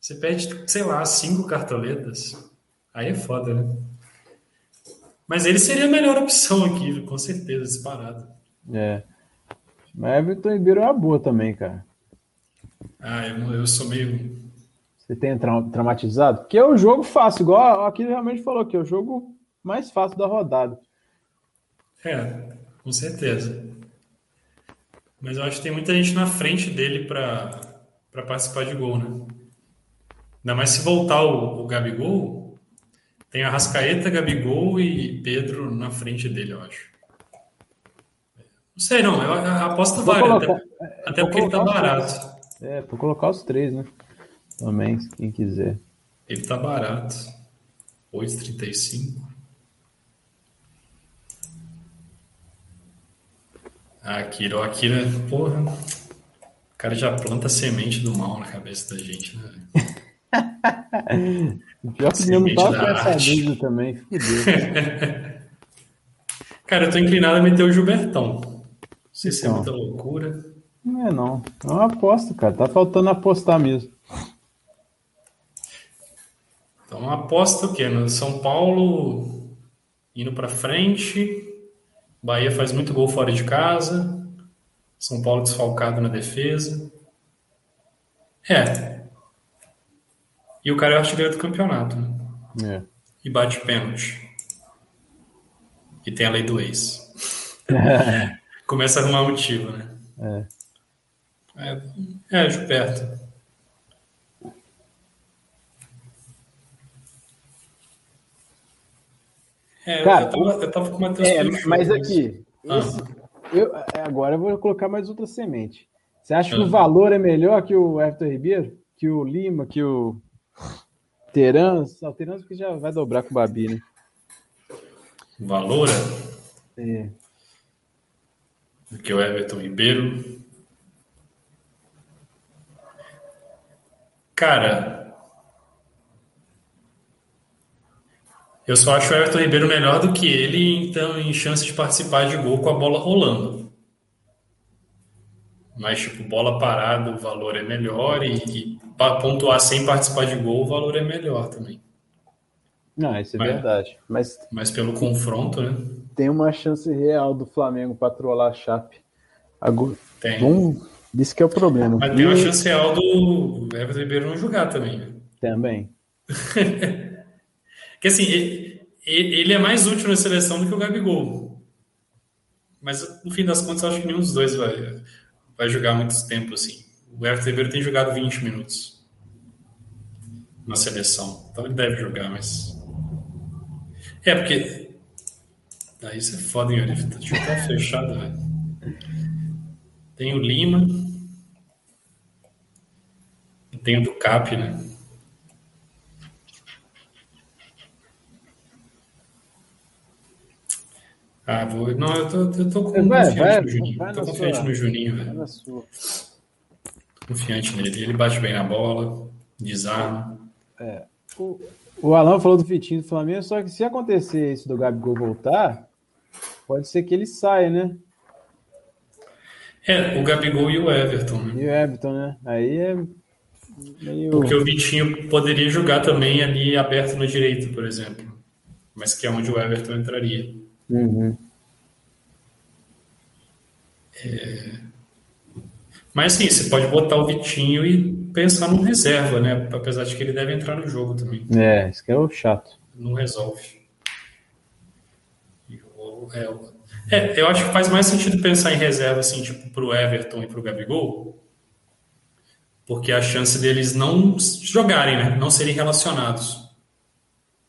você perde, sei lá, cinco cartoletas. Aí é foda, né? Mas ele seria a melhor opção aqui, com certeza, disparado. É. Mas Everton Ribeiro é uma boa também, cara. Ah, eu, eu sou meio você tenha tra traumatizado? Porque é o jogo fácil, igual aqui realmente falou que é o jogo mais fácil da rodada. É, com certeza. Mas eu acho que tem muita gente na frente dele para participar de gol, né? Ainda mais se voltar o, o Gabigol, tem a Rascaeta, Gabigol e Pedro na frente dele, eu acho. Não sei, não. A aposta vale, colocar, até, até porque ele tá barato. É, vou colocar os três, né? Também, quem quiser. Ele tá barato. 8,35. Ah, Akira, o Akira, porra. O cara já planta semente do mal na cabeça da gente, né? Pior que eu não tava com essa dúvida também. cara, eu tô inclinado a meter o Gilbertão. Não sei então, se é então. muita loucura. Não é não. É uma aposta, cara. Tá faltando apostar mesmo. Então aposta o quê? No São Paulo indo para frente, Bahia faz muito gol fora de casa, São Paulo desfalcado na defesa. É. E o cara é artilheiro do campeonato. Né? É. E bate pênalti. E tem a lei do ex. Começa a arrumar motivo, né? É. É, é Gilberto. É, Cara, eu, tava, eu tava com uma é, Mas aqui, ah. esse, eu, é, agora eu vou colocar mais outra semente. Você acha ah. que o valor é melhor que o Everton Ribeiro? Que o Lima, que o Terans? O Terans que já vai dobrar com o Babi, né? Valor? É. Do que o Everton Ribeiro? Cara, Eu só acho o Everton Ribeiro melhor do que ele, então, em chance de participar de gol com a bola rolando. Mas, tipo, bola parada, o valor é melhor e, e para pontuar sem participar de gol, o valor é melhor também. Não, isso é mas, verdade. Mas, mas pelo confronto, né? Tem uma chance real do Flamengo para trollar a Chape. Agora, tem. Vamos, isso que é o problema. Mas e... tem uma chance real do Everton Ribeiro não jogar também. Né? Também. que assim, ele é mais útil na seleção do que o Gabigol. Mas no fim das contas, eu acho que nenhum dos dois vai, vai jogar muito tempo assim. O Everton Ribeiro tem jogado 20 minutos na seleção. Então ele deve jogar, mas. É, porque. Daí você é foda, hein, Olívio? Tá tipo fechado, velho. Tem o Lima. Tem o do Cap, né? Ah, vou. Não, eu tô, eu tô com vai, confiante vai, no Juninho. Vai tô confiante sua, no Juninho, velho. Confiante nele. Ele bate bem na bola, desarma. É. O, o Alan falou do Vitinho do Flamengo, só que se acontecer isso do Gabigol voltar, pode ser que ele saia, né? É, o Gabigol e o Everton. Né? E o Everton, né? Aí é. Meio... Porque o Vitinho poderia jogar também ali aberto no direito, por exemplo. Mas que é onde o Everton entraria. Uhum. É... Mas sim, você pode botar o Vitinho e pensar no reserva, né? Apesar de que ele deve entrar no jogo também. É, isso que é o chato. Não resolve. É, é, eu acho que faz mais sentido pensar em reserva, assim, tipo, pro Everton e pro Gabigol, porque a chance deles não jogarem, né? Não serem relacionados.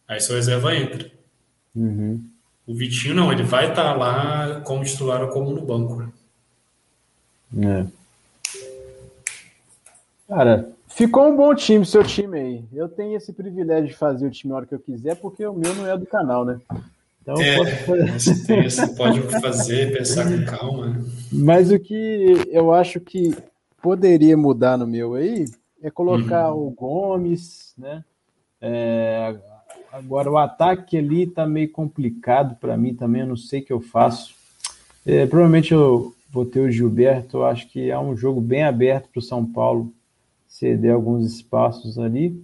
Aí seu reserva entra. Uhum. O Vitinho não, ele vai estar tá lá como titular ou como no banco. Né? É. Cara, ficou um bom time, seu time aí. Eu tenho esse privilégio de fazer o time a hora que eu quiser, porque o meu não é do canal, né? Então, é, você, tem, você pode fazer, pensar com calma. Né? Mas o que eu acho que poderia mudar no meu aí é colocar uhum. o Gomes, né? É, Agora, o ataque ali tá meio complicado para mim também, eu não sei o que eu faço. É, provavelmente eu vou ter o Gilberto, eu acho que é um jogo bem aberto para o São Paulo ceder alguns espaços ali.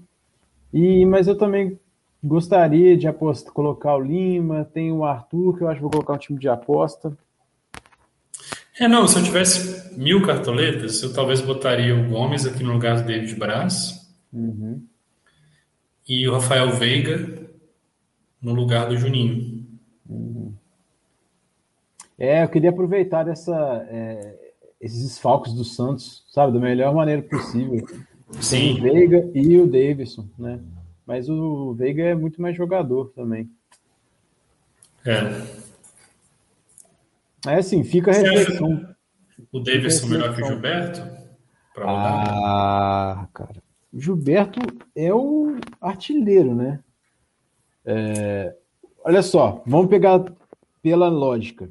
E, mas eu também gostaria de apostar, colocar o Lima, tem o Arthur, que eu acho que vou colocar um time de aposta. É, não, se eu tivesse mil cartoletas, eu talvez botaria o Gomes aqui no lugar do David Braz. Uhum. E o Rafael Veiga no lugar do Juninho. É, eu queria aproveitar essa, é, esses desfalques do Santos, sabe, da melhor maneira possível. Sim. o Veiga e o Davidson, né? Mas o Veiga é muito mais jogador também. É. É assim, fica a reflexão. O Davidson melhor que o Gilberto? Ah, cara. O Gilberto é o artilheiro, né? É, olha só, vamos pegar pela lógica.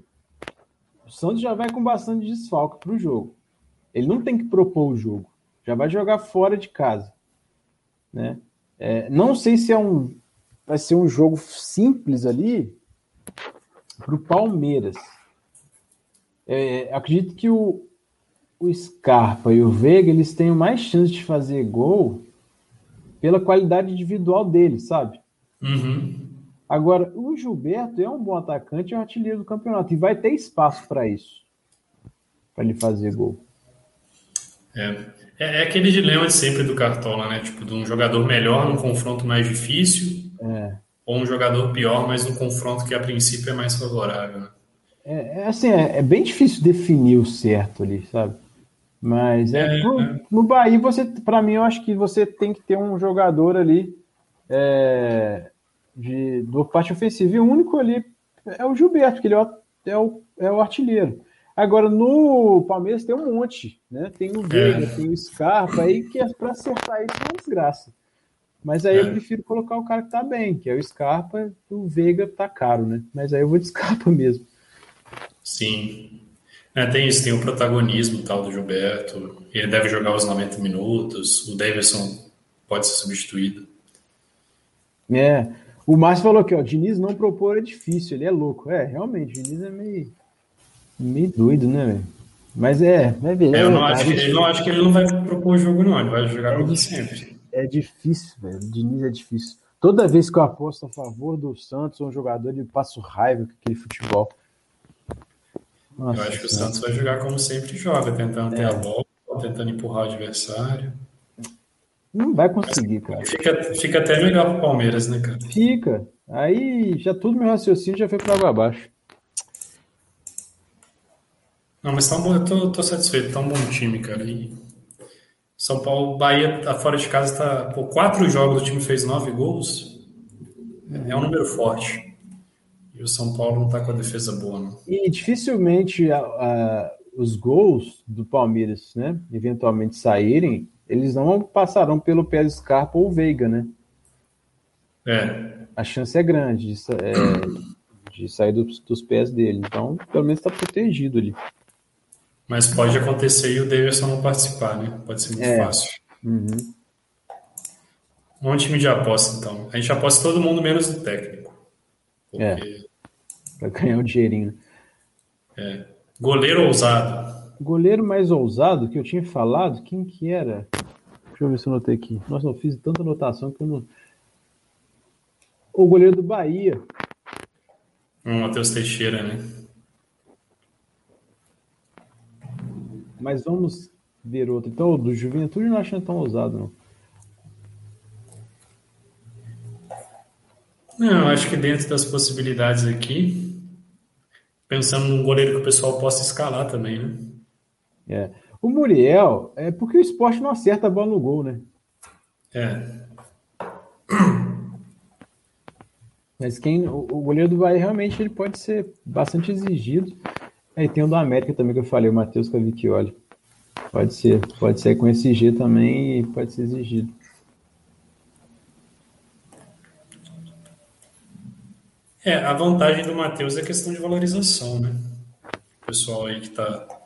O Santos já vai com bastante desfalque para o jogo. Ele não tem que propor o jogo. Já vai jogar fora de casa. Né? É, não sei se é um, vai ser um jogo simples ali para o Palmeiras. É, acredito que o, o Scarpa e o Veiga eles têm mais chance de fazer gol pela qualidade individual deles, sabe? Uhum. Agora, o Gilberto é um bom atacante e é um artilheiro do campeonato. E vai ter espaço para isso. Para ele fazer gol. É. é. É, aquele dilema de sempre do Cartola, né? Tipo, de um jogador melhor num confronto mais difícil. É. Ou um jogador pior, mas num confronto que a princípio é mais favorável. Né? É, é assim, é, é, bem difícil definir o certo ali, sabe? Mas é, é pro, no Bahia, você, para mim, eu acho que você tem que ter um jogador ali é, de, do parte ofensiva. E o único ali é o Gilberto, que ele é o, é o, é o artilheiro. Agora, no Palmeiras tem um monte, né? Tem o Veiga, é. tem o Scarpa, aí que é para acertar isso é uma desgraça. Mas aí é. eu prefiro colocar o cara que tá bem, que é o Scarpa, o Veiga tá caro, né? Mas aí eu vou de Scarpa mesmo. Sim. É, tem isso, tem o protagonismo tal do Gilberto. Ele deve jogar os 90 minutos. O Davidson pode ser substituído. É. O Márcio falou que o Diniz não propor é difícil, ele é louco. É, realmente, o Diniz é meio, meio doido, né, velho? Mas é, vai ver. É, eu não, acho que, ele, não acho que ele não vai propor o jogo, não. Ele vai jogar é como sempre. É difícil, velho. O Diniz é difícil. Toda vez que eu aposto a favor do Santos, um jogador, ele passa raiva com aquele futebol. Nossa, eu acho que o Santos vai jogar como sempre joga, tentando é. ter a bola, tentando empurrar o adversário. Não vai conseguir, cara. Fica, fica até melhor pro Palmeiras, né, cara? Fica. Aí já tudo meu raciocínio já foi para abaixo. Não, mas tá um bom, eu tô, tô satisfeito, tá um bom time, cara. E São Paulo, Bahia tá fora de casa, tá. Por quatro jogos o time fez nove gols. É um número forte. E o São Paulo não tá com a defesa boa, não. E dificilmente a, a, os gols do Palmeiras, né? Eventualmente saírem, eles não passarão pelo Pérez Scarpa ou Veiga, né? É. A chance é grande de, é, de sair dos, dos, pés dele. Então, pelo menos está protegido ali. Mas pode acontecer e o Davidson não participar, né? Pode ser muito é. fácil. Uhum. Um time de aposta, então. A gente aposta todo mundo menos o técnico. Porque... É. Pra ganhar um dinheirinho. É. Goleiro ousado. Goleiro mais ousado que eu tinha falado, quem que era? Deixa eu ver se eu notei aqui. Nossa, eu fiz tanta anotação que eu não. O goleiro do Bahia. O Matheus Teixeira, né? Mas vamos ver outro. Então, o do Juventude não achando tão ousado, não. Não, acho que dentro das possibilidades aqui, pensando num goleiro que o pessoal possa escalar também, né? É. O Muriel, é porque o esporte não acerta a bola no gol, né? É. Mas quem, o, o goleiro do Bahia realmente ele pode ser bastante exigido. Aí tem o do América também que eu falei, o Matheus Cavicchioli. Pode ser, pode ser com esse G também e pode ser exigido. É, a vantagem do Matheus é a questão de valorização, né? O pessoal aí que tá.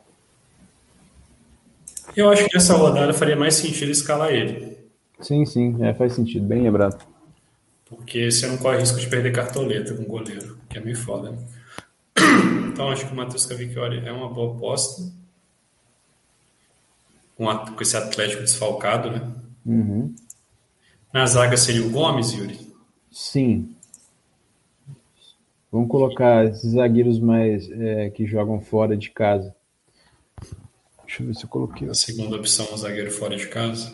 Eu acho que nessa rodada faria mais sentido escalar ele. Sim, sim, é, faz sentido, bem lembrado. Porque você não corre risco de perder cartoleta com o goleiro, que é meio foda. Né? Então acho que o Matheus Cavicchioli é uma boa aposta. Com, com esse Atlético desfalcado, né? Uhum. Na zaga seria o Gomes, Yuri? Sim. Vamos colocar esses zagueiros mais é, que jogam fora de casa. Deixa eu ver se eu coloquei. A segunda opção, o zagueiro fora de casa.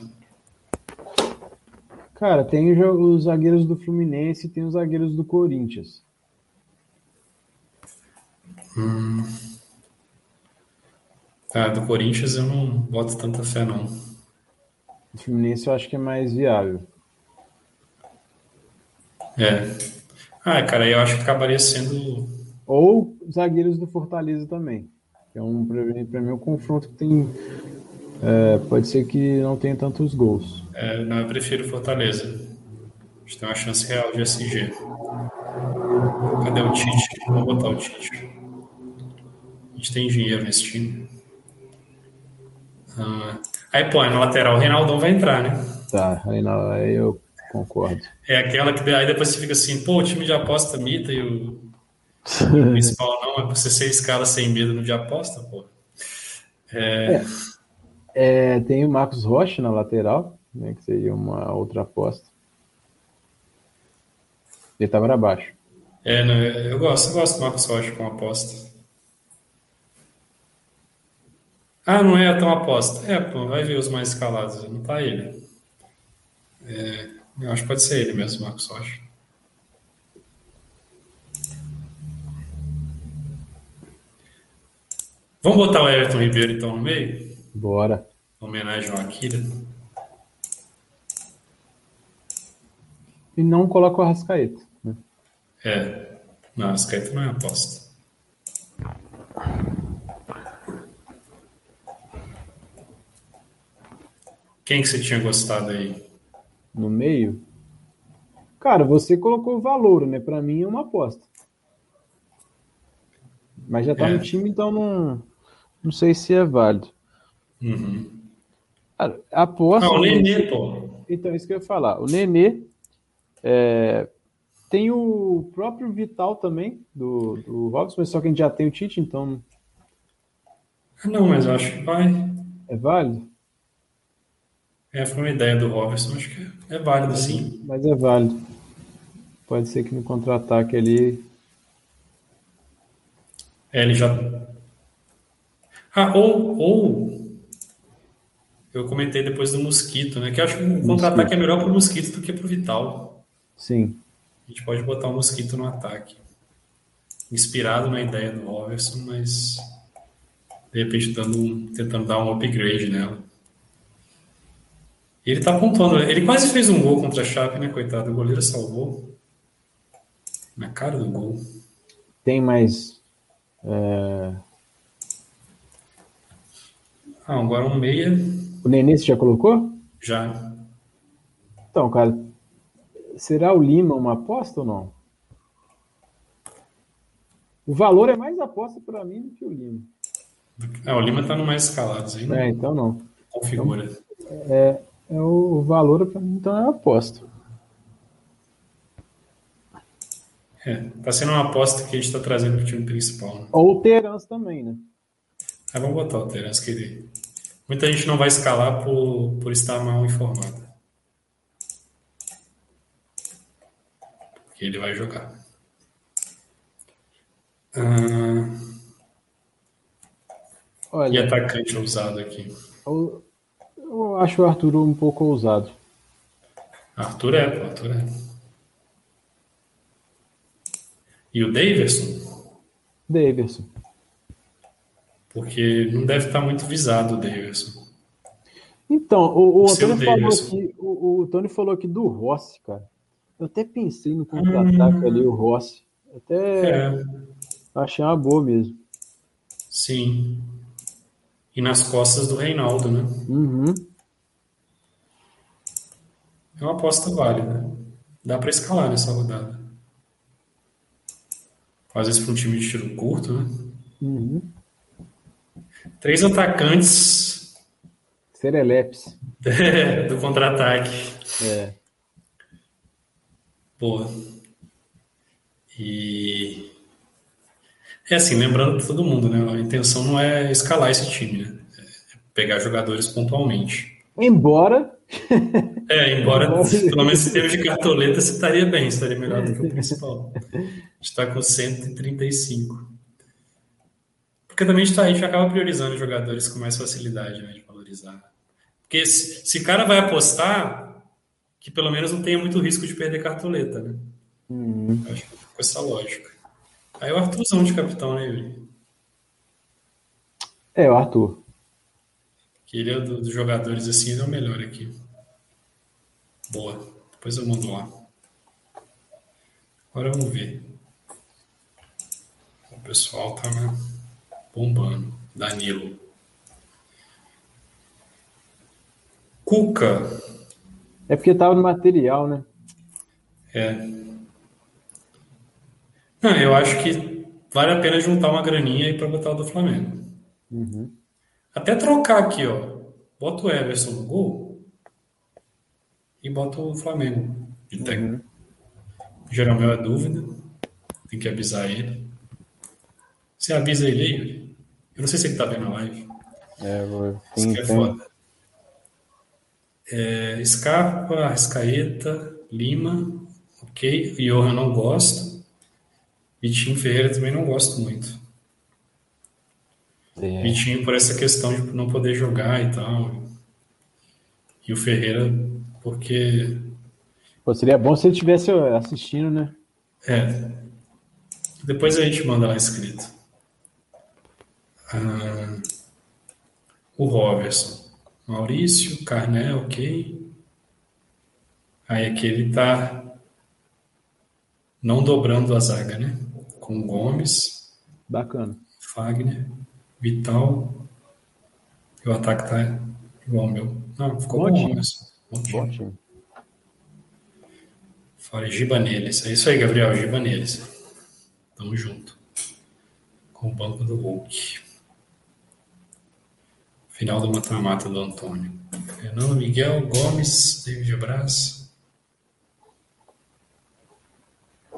Cara, tem os zagueiros do Fluminense e tem os zagueiros do Corinthians. Hum. Ah, do Corinthians eu não boto tanta fé, não. O Fluminense eu acho que é mais viável. É. Ah, cara, eu acho que acabaria sendo. Ou zagueiros do Fortaleza também. É um, para mim, um confronto que tem. É, pode ser que não tenha tantos gols. É, não, eu prefiro Fortaleza. A gente tem uma chance real de SG. Cadê o Tite? Vamos botar o Tite. A gente tem dinheiro nesse time. Ah, aí, pô, na lateral o Reinaldão vai entrar, né? Tá, Reinaldo, aí eu Concordo. É aquela que aí depois você fica assim, pô, o time de aposta mita e o, o principal não, é você ser escala sem medo no de aposta, pô. É... É, é, tem o Marcos Rocha na lateral, né, que seria uma outra aposta. Ele estava tá abaixo. É, né, eu gosto, eu gosto do Marcos Rocha com aposta. Ah, não é tão aposta. É, pô, vai ver os mais escalados, não tá ele. É, eu acho que pode ser ele mesmo, Marcos Rocha. Vamos botar o Everton Ribeiro então no meio? Bora. Homenagem ao Akira. E não coloca o Arrascaeta. Né? É. Não, Arrascaeta não é aposta. Quem que você tinha gostado aí? no meio, cara, você colocou valor, né? Para mim é uma aposta. Mas já tá é. no time, então não, não sei se é válido. Uhum. Cara, aposta. Ah, o Nenê, pô. Então, isso que eu ia falar. O Nenê é, tem o próprio Vital também, do, do Rocks, mas só que a gente já tem o Tite, então. Não, mas eu acho que vai. É válido? É, foi uma ideia do Robertson, acho que é válido sim. Mas é válido. Pode ser que no contra-ataque ali. É, ele já. Ah, ou, ou. Eu comentei depois do Mosquito, né? Que eu acho que o contra-ataque é melhor pro Mosquito do que pro Vital. Sim. A gente pode botar o Mosquito no ataque. Inspirado na ideia do Robertson, mas de repente dando um, tentando dar um upgrade nela. Ele tá pontuando. Ele quase fez um gol contra a Chape, né, coitado? O goleiro salvou. Na cara do gol. Tem mais. É... Ah, agora um meia. O Nenê você já colocou? Já. Então, cara, será o Lima uma aposta ou não? O valor é mais aposta para mim do que o Lima. É, o Lima tá no mais escalados né? É, então não. Configura. Então, é, é o valor para mim, então é aposta. É, tá sendo uma aposta que a gente está trazendo para o time principal. Né? Ou o Terans também, né? Aí vamos botar o Terans, que ele... muita gente não vai escalar por, por estar mal informado. Porque ele vai jogar. Ah... Olha, e atacante ousado aqui? Eu, eu acho o Arthur um pouco ousado. Arthur é, pô, Arthur é. E o Daverson? Daverson. Porque não deve estar muito visado o Daverson. Então, o, o, Antônio falou aqui, o, o Tony falou aqui do Rossi, cara. Eu até pensei no contra-ataque hum, ali, o Rossi. Até é. achei uma boa mesmo. Sim. E nas costas do Reinaldo, né? Uhum. É uma aposta válida. Dá para escalar nessa rodada. Às vezes para um time de tiro curto, né? Uhum. Três atacantes. Serelepes. do contra-ataque. É. Boa. E. É assim, lembrando todo mundo, né? A intenção não é escalar esse time, né? É pegar jogadores pontualmente. Embora. É, embora, pelo menos em termos de cartoleta, você estaria bem, estaria melhor do que o principal. Está com 135. Porque também a gente, tá, a gente acaba priorizando jogadores com mais facilidade né, de valorizar. Porque se, se o cara vai apostar, que pelo menos não tenha muito risco de perder cartoleta, né? Uhum. Acho que com essa lógica. Aí o Arthurzão de capitão, né, Yuri? É, o Arthur. Que ele é do, dos jogadores assim, ele é o melhor aqui. Boa. Depois eu mando lá. Agora vamos ver. O pessoal tá né, bombando. Danilo. Cuca. É porque tava no material, né? É. Não, eu acho que vale a pena juntar uma graninha aí para botar o do Flamengo. Uhum. Até trocar aqui, ó. Bota o Everson no gol e bota o Flamengo de técnico. Uhum. É dúvida. Tem que avisar ele. Você avisa ele aí? Eu não sei se ele tá vendo a live. É, vou... Isso que é foda. É, Scarpa, Arrascaeta, Lima, ok. Johan não gosto. Vitinho Ferreira também não gosto muito. É. Vitinho por essa questão de não poder jogar e tal. E o Ferreira, porque. Pô, seria bom se ele estivesse assistindo, né? É. Depois a gente manda lá escrito. Ah, o Robertson. Maurício, Carné, ok. Aí aqui ele tá não dobrando a zaga, né? Com Gomes. Bacana. Fagner. Vital. E o ataque tá igual ao meu. Não, ficou bom, bom mas... Bom time. Fora giba neles. É isso aí, Gabriel. Giba neles. Tamo junto. Com o banco do Hulk. Final do mata-mata do Antônio. Fernando Miguel Gomes, David Braz.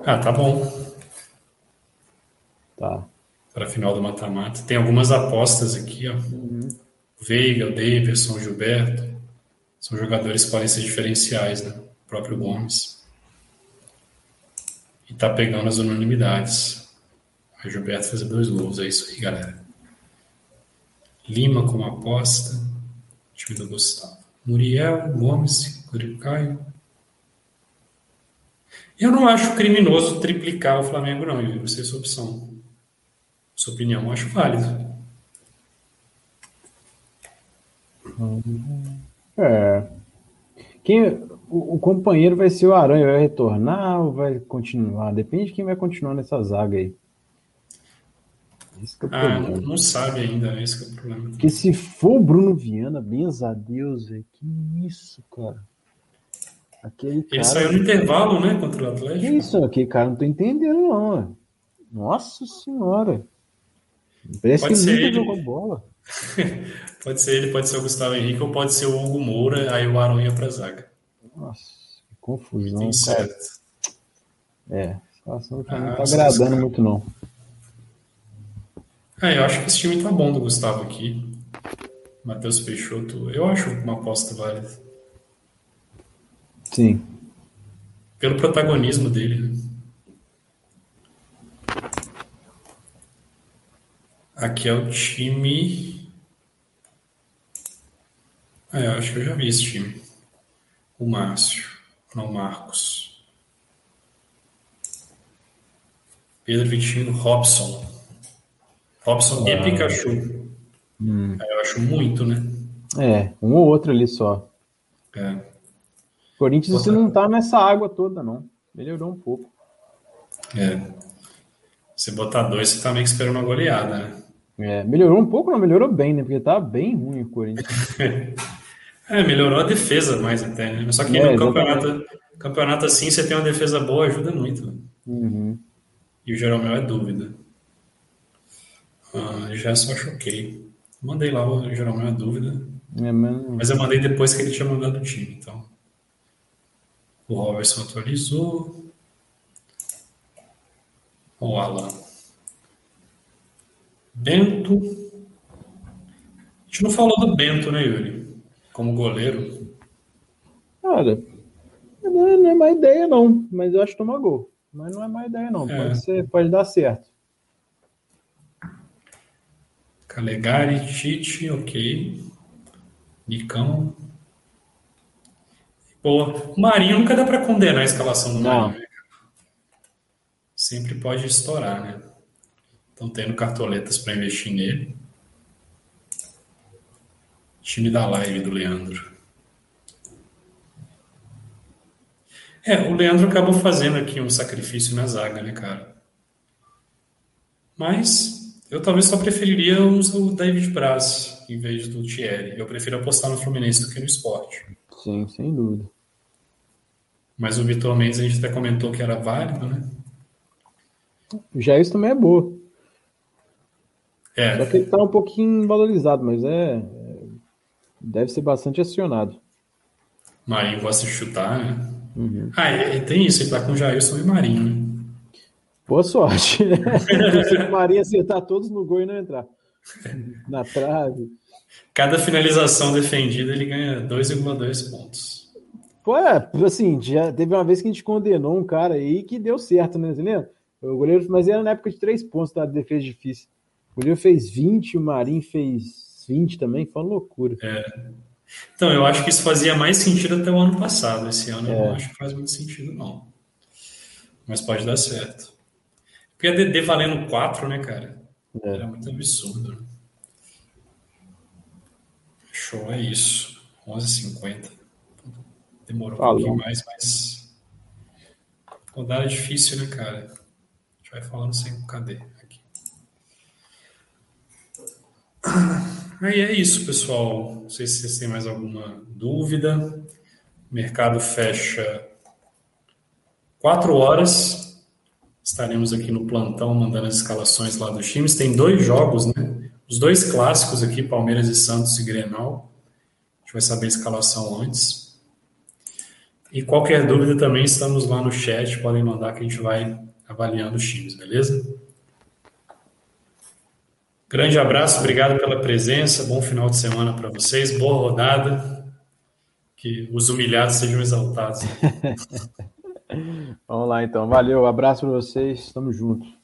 Ah, tá bom. Tá para a final do mata-mata. Tem algumas apostas aqui, ó. Uhum. Veiga, Davidson, Gilberto. São jogadores que podem ser diferenciais, né? O próprio Gomes. E tá pegando as unanimidades. O Gilberto fazer dois gols, é isso aí, galera. Lima como aposta. Time do Gustavo. Muriel, Gomes, Caio. Eu não acho criminoso triplicar o Flamengo, não, Yuri. Você é sua opção. Sua opinião, eu acho válido. É. Quem, o, o, companheiro vai ser o Aranha, vai retornar ou vai continuar? Depende de quem vai continuar nessa zaga aí. Esse é ah, não, não, sabe ainda, esse é o problema. Porque se for o Bruno Viana, benza a Deus, velho. Que isso, cara. Aquele Ele saiu no intervalo, né, contra o Atlético. Que isso, aquele cara não tô entendendo, não. Nossa senhora. Parece pode que nunca ele. jogou bola. pode ser ele, pode ser o Gustavo Henrique ou pode ser o Hugo Moura, aí o Arão ia pra zaga. Nossa, que confusão. Tem certo. É, a situação ah, não tá agradando muito, não. É, eu acho que esse time tá bom do Gustavo aqui. Matheus Peixoto, eu acho uma aposta válida. Sim. Pelo protagonismo dele, né? Aqui é o time. Ah, eu acho que eu já vi esse time. O Márcio, não o Marcos. Pedro Vitinho, Robson. Robson e Pikachu. Hum. Eu acho muito, né? É, um ou outro ali só. É. Corinthians você não tá nessa água toda, não. Melhorou um pouco. É. Se botar dois, você tá meio que esperando uma goleada, né? É, melhorou um pouco, não melhorou bem, né? Porque tá bem ruim o Corinthians. é, melhorou a defesa mais até, né? Só que é, no campeonato, campeonato assim, você tem uma defesa boa, ajuda muito. Uhum. E o Jeromel é dúvida. Ah, já só choquei. Mandei lá o Jeromel é dúvida. Mas... mas eu mandei depois que ele tinha mandado o time, então. O Robertson atualizou. O Alan. Bento. A gente não falou do Bento, né, Yuri? Como goleiro. Cara, não é, não é má ideia, não. Mas eu acho que toma gol. Mas não é má ideia, não. É. Pode, ser, pode dar certo. Calegari, Tite, ok. Nicão. Boa. O Marinho nunca dá para condenar a escalação do Marinho. Né? Sempre pode estourar, né? Estão tendo cartoletas para investir nele. Time da live do Leandro. É, o Leandro acabou fazendo aqui um sacrifício na zaga, né, cara? Mas eu talvez só preferiria o David Braz em vez do Thierry. Eu prefiro apostar no Fluminense do que no esporte. Sim, sem dúvida. Mas o Vitor Mendes a gente até comentou que era válido, né? Já isso também é boa. É. Só que ele tá um pouquinho valorizado, mas é, é. Deve ser bastante acionado. Marinho gosta de chutar, né? Uhum. Ah, e, tem isso, ele tá com Jailson e Marinho, né? Boa sorte. Né? Se o Marinho acertar todos no gol e não entrar. Na trave. Cada finalização defendida ele ganha 2,2 pontos. Pô, é, assim, já teve uma vez que a gente condenou um cara aí que deu certo, né? Você lembra? O goleiro, mas era na época de três pontos da defesa difícil. O Leo fez 20, o Marinho fez 20 também, foi uma loucura. É. Então, eu acho que isso fazia mais sentido até o ano passado. Esse ano é. eu não acho que faz muito sentido, não. Mas pode dar certo. Porque a DD valendo 4, né, cara? É. Era muito absurdo. Show, é isso. 11h50. Demorou Falou. um pouquinho mais, mas. Rodada difícil, né, cara? A gente vai falando sem cadê. Aí é isso, pessoal. Não sei se vocês têm mais alguma dúvida. O mercado fecha quatro horas. Estaremos aqui no plantão mandando as escalações lá dos times. Tem dois jogos, né? Os dois clássicos aqui, Palmeiras e Santos e Grenal. A gente vai saber a escalação antes. E qualquer dúvida também estamos lá no chat, podem mandar que a gente vai avaliando os times, beleza? Grande abraço, obrigado pela presença, bom final de semana para vocês, boa rodada, que os humilhados sejam exaltados. Vamos lá então, valeu, abraço para vocês, estamos juntos.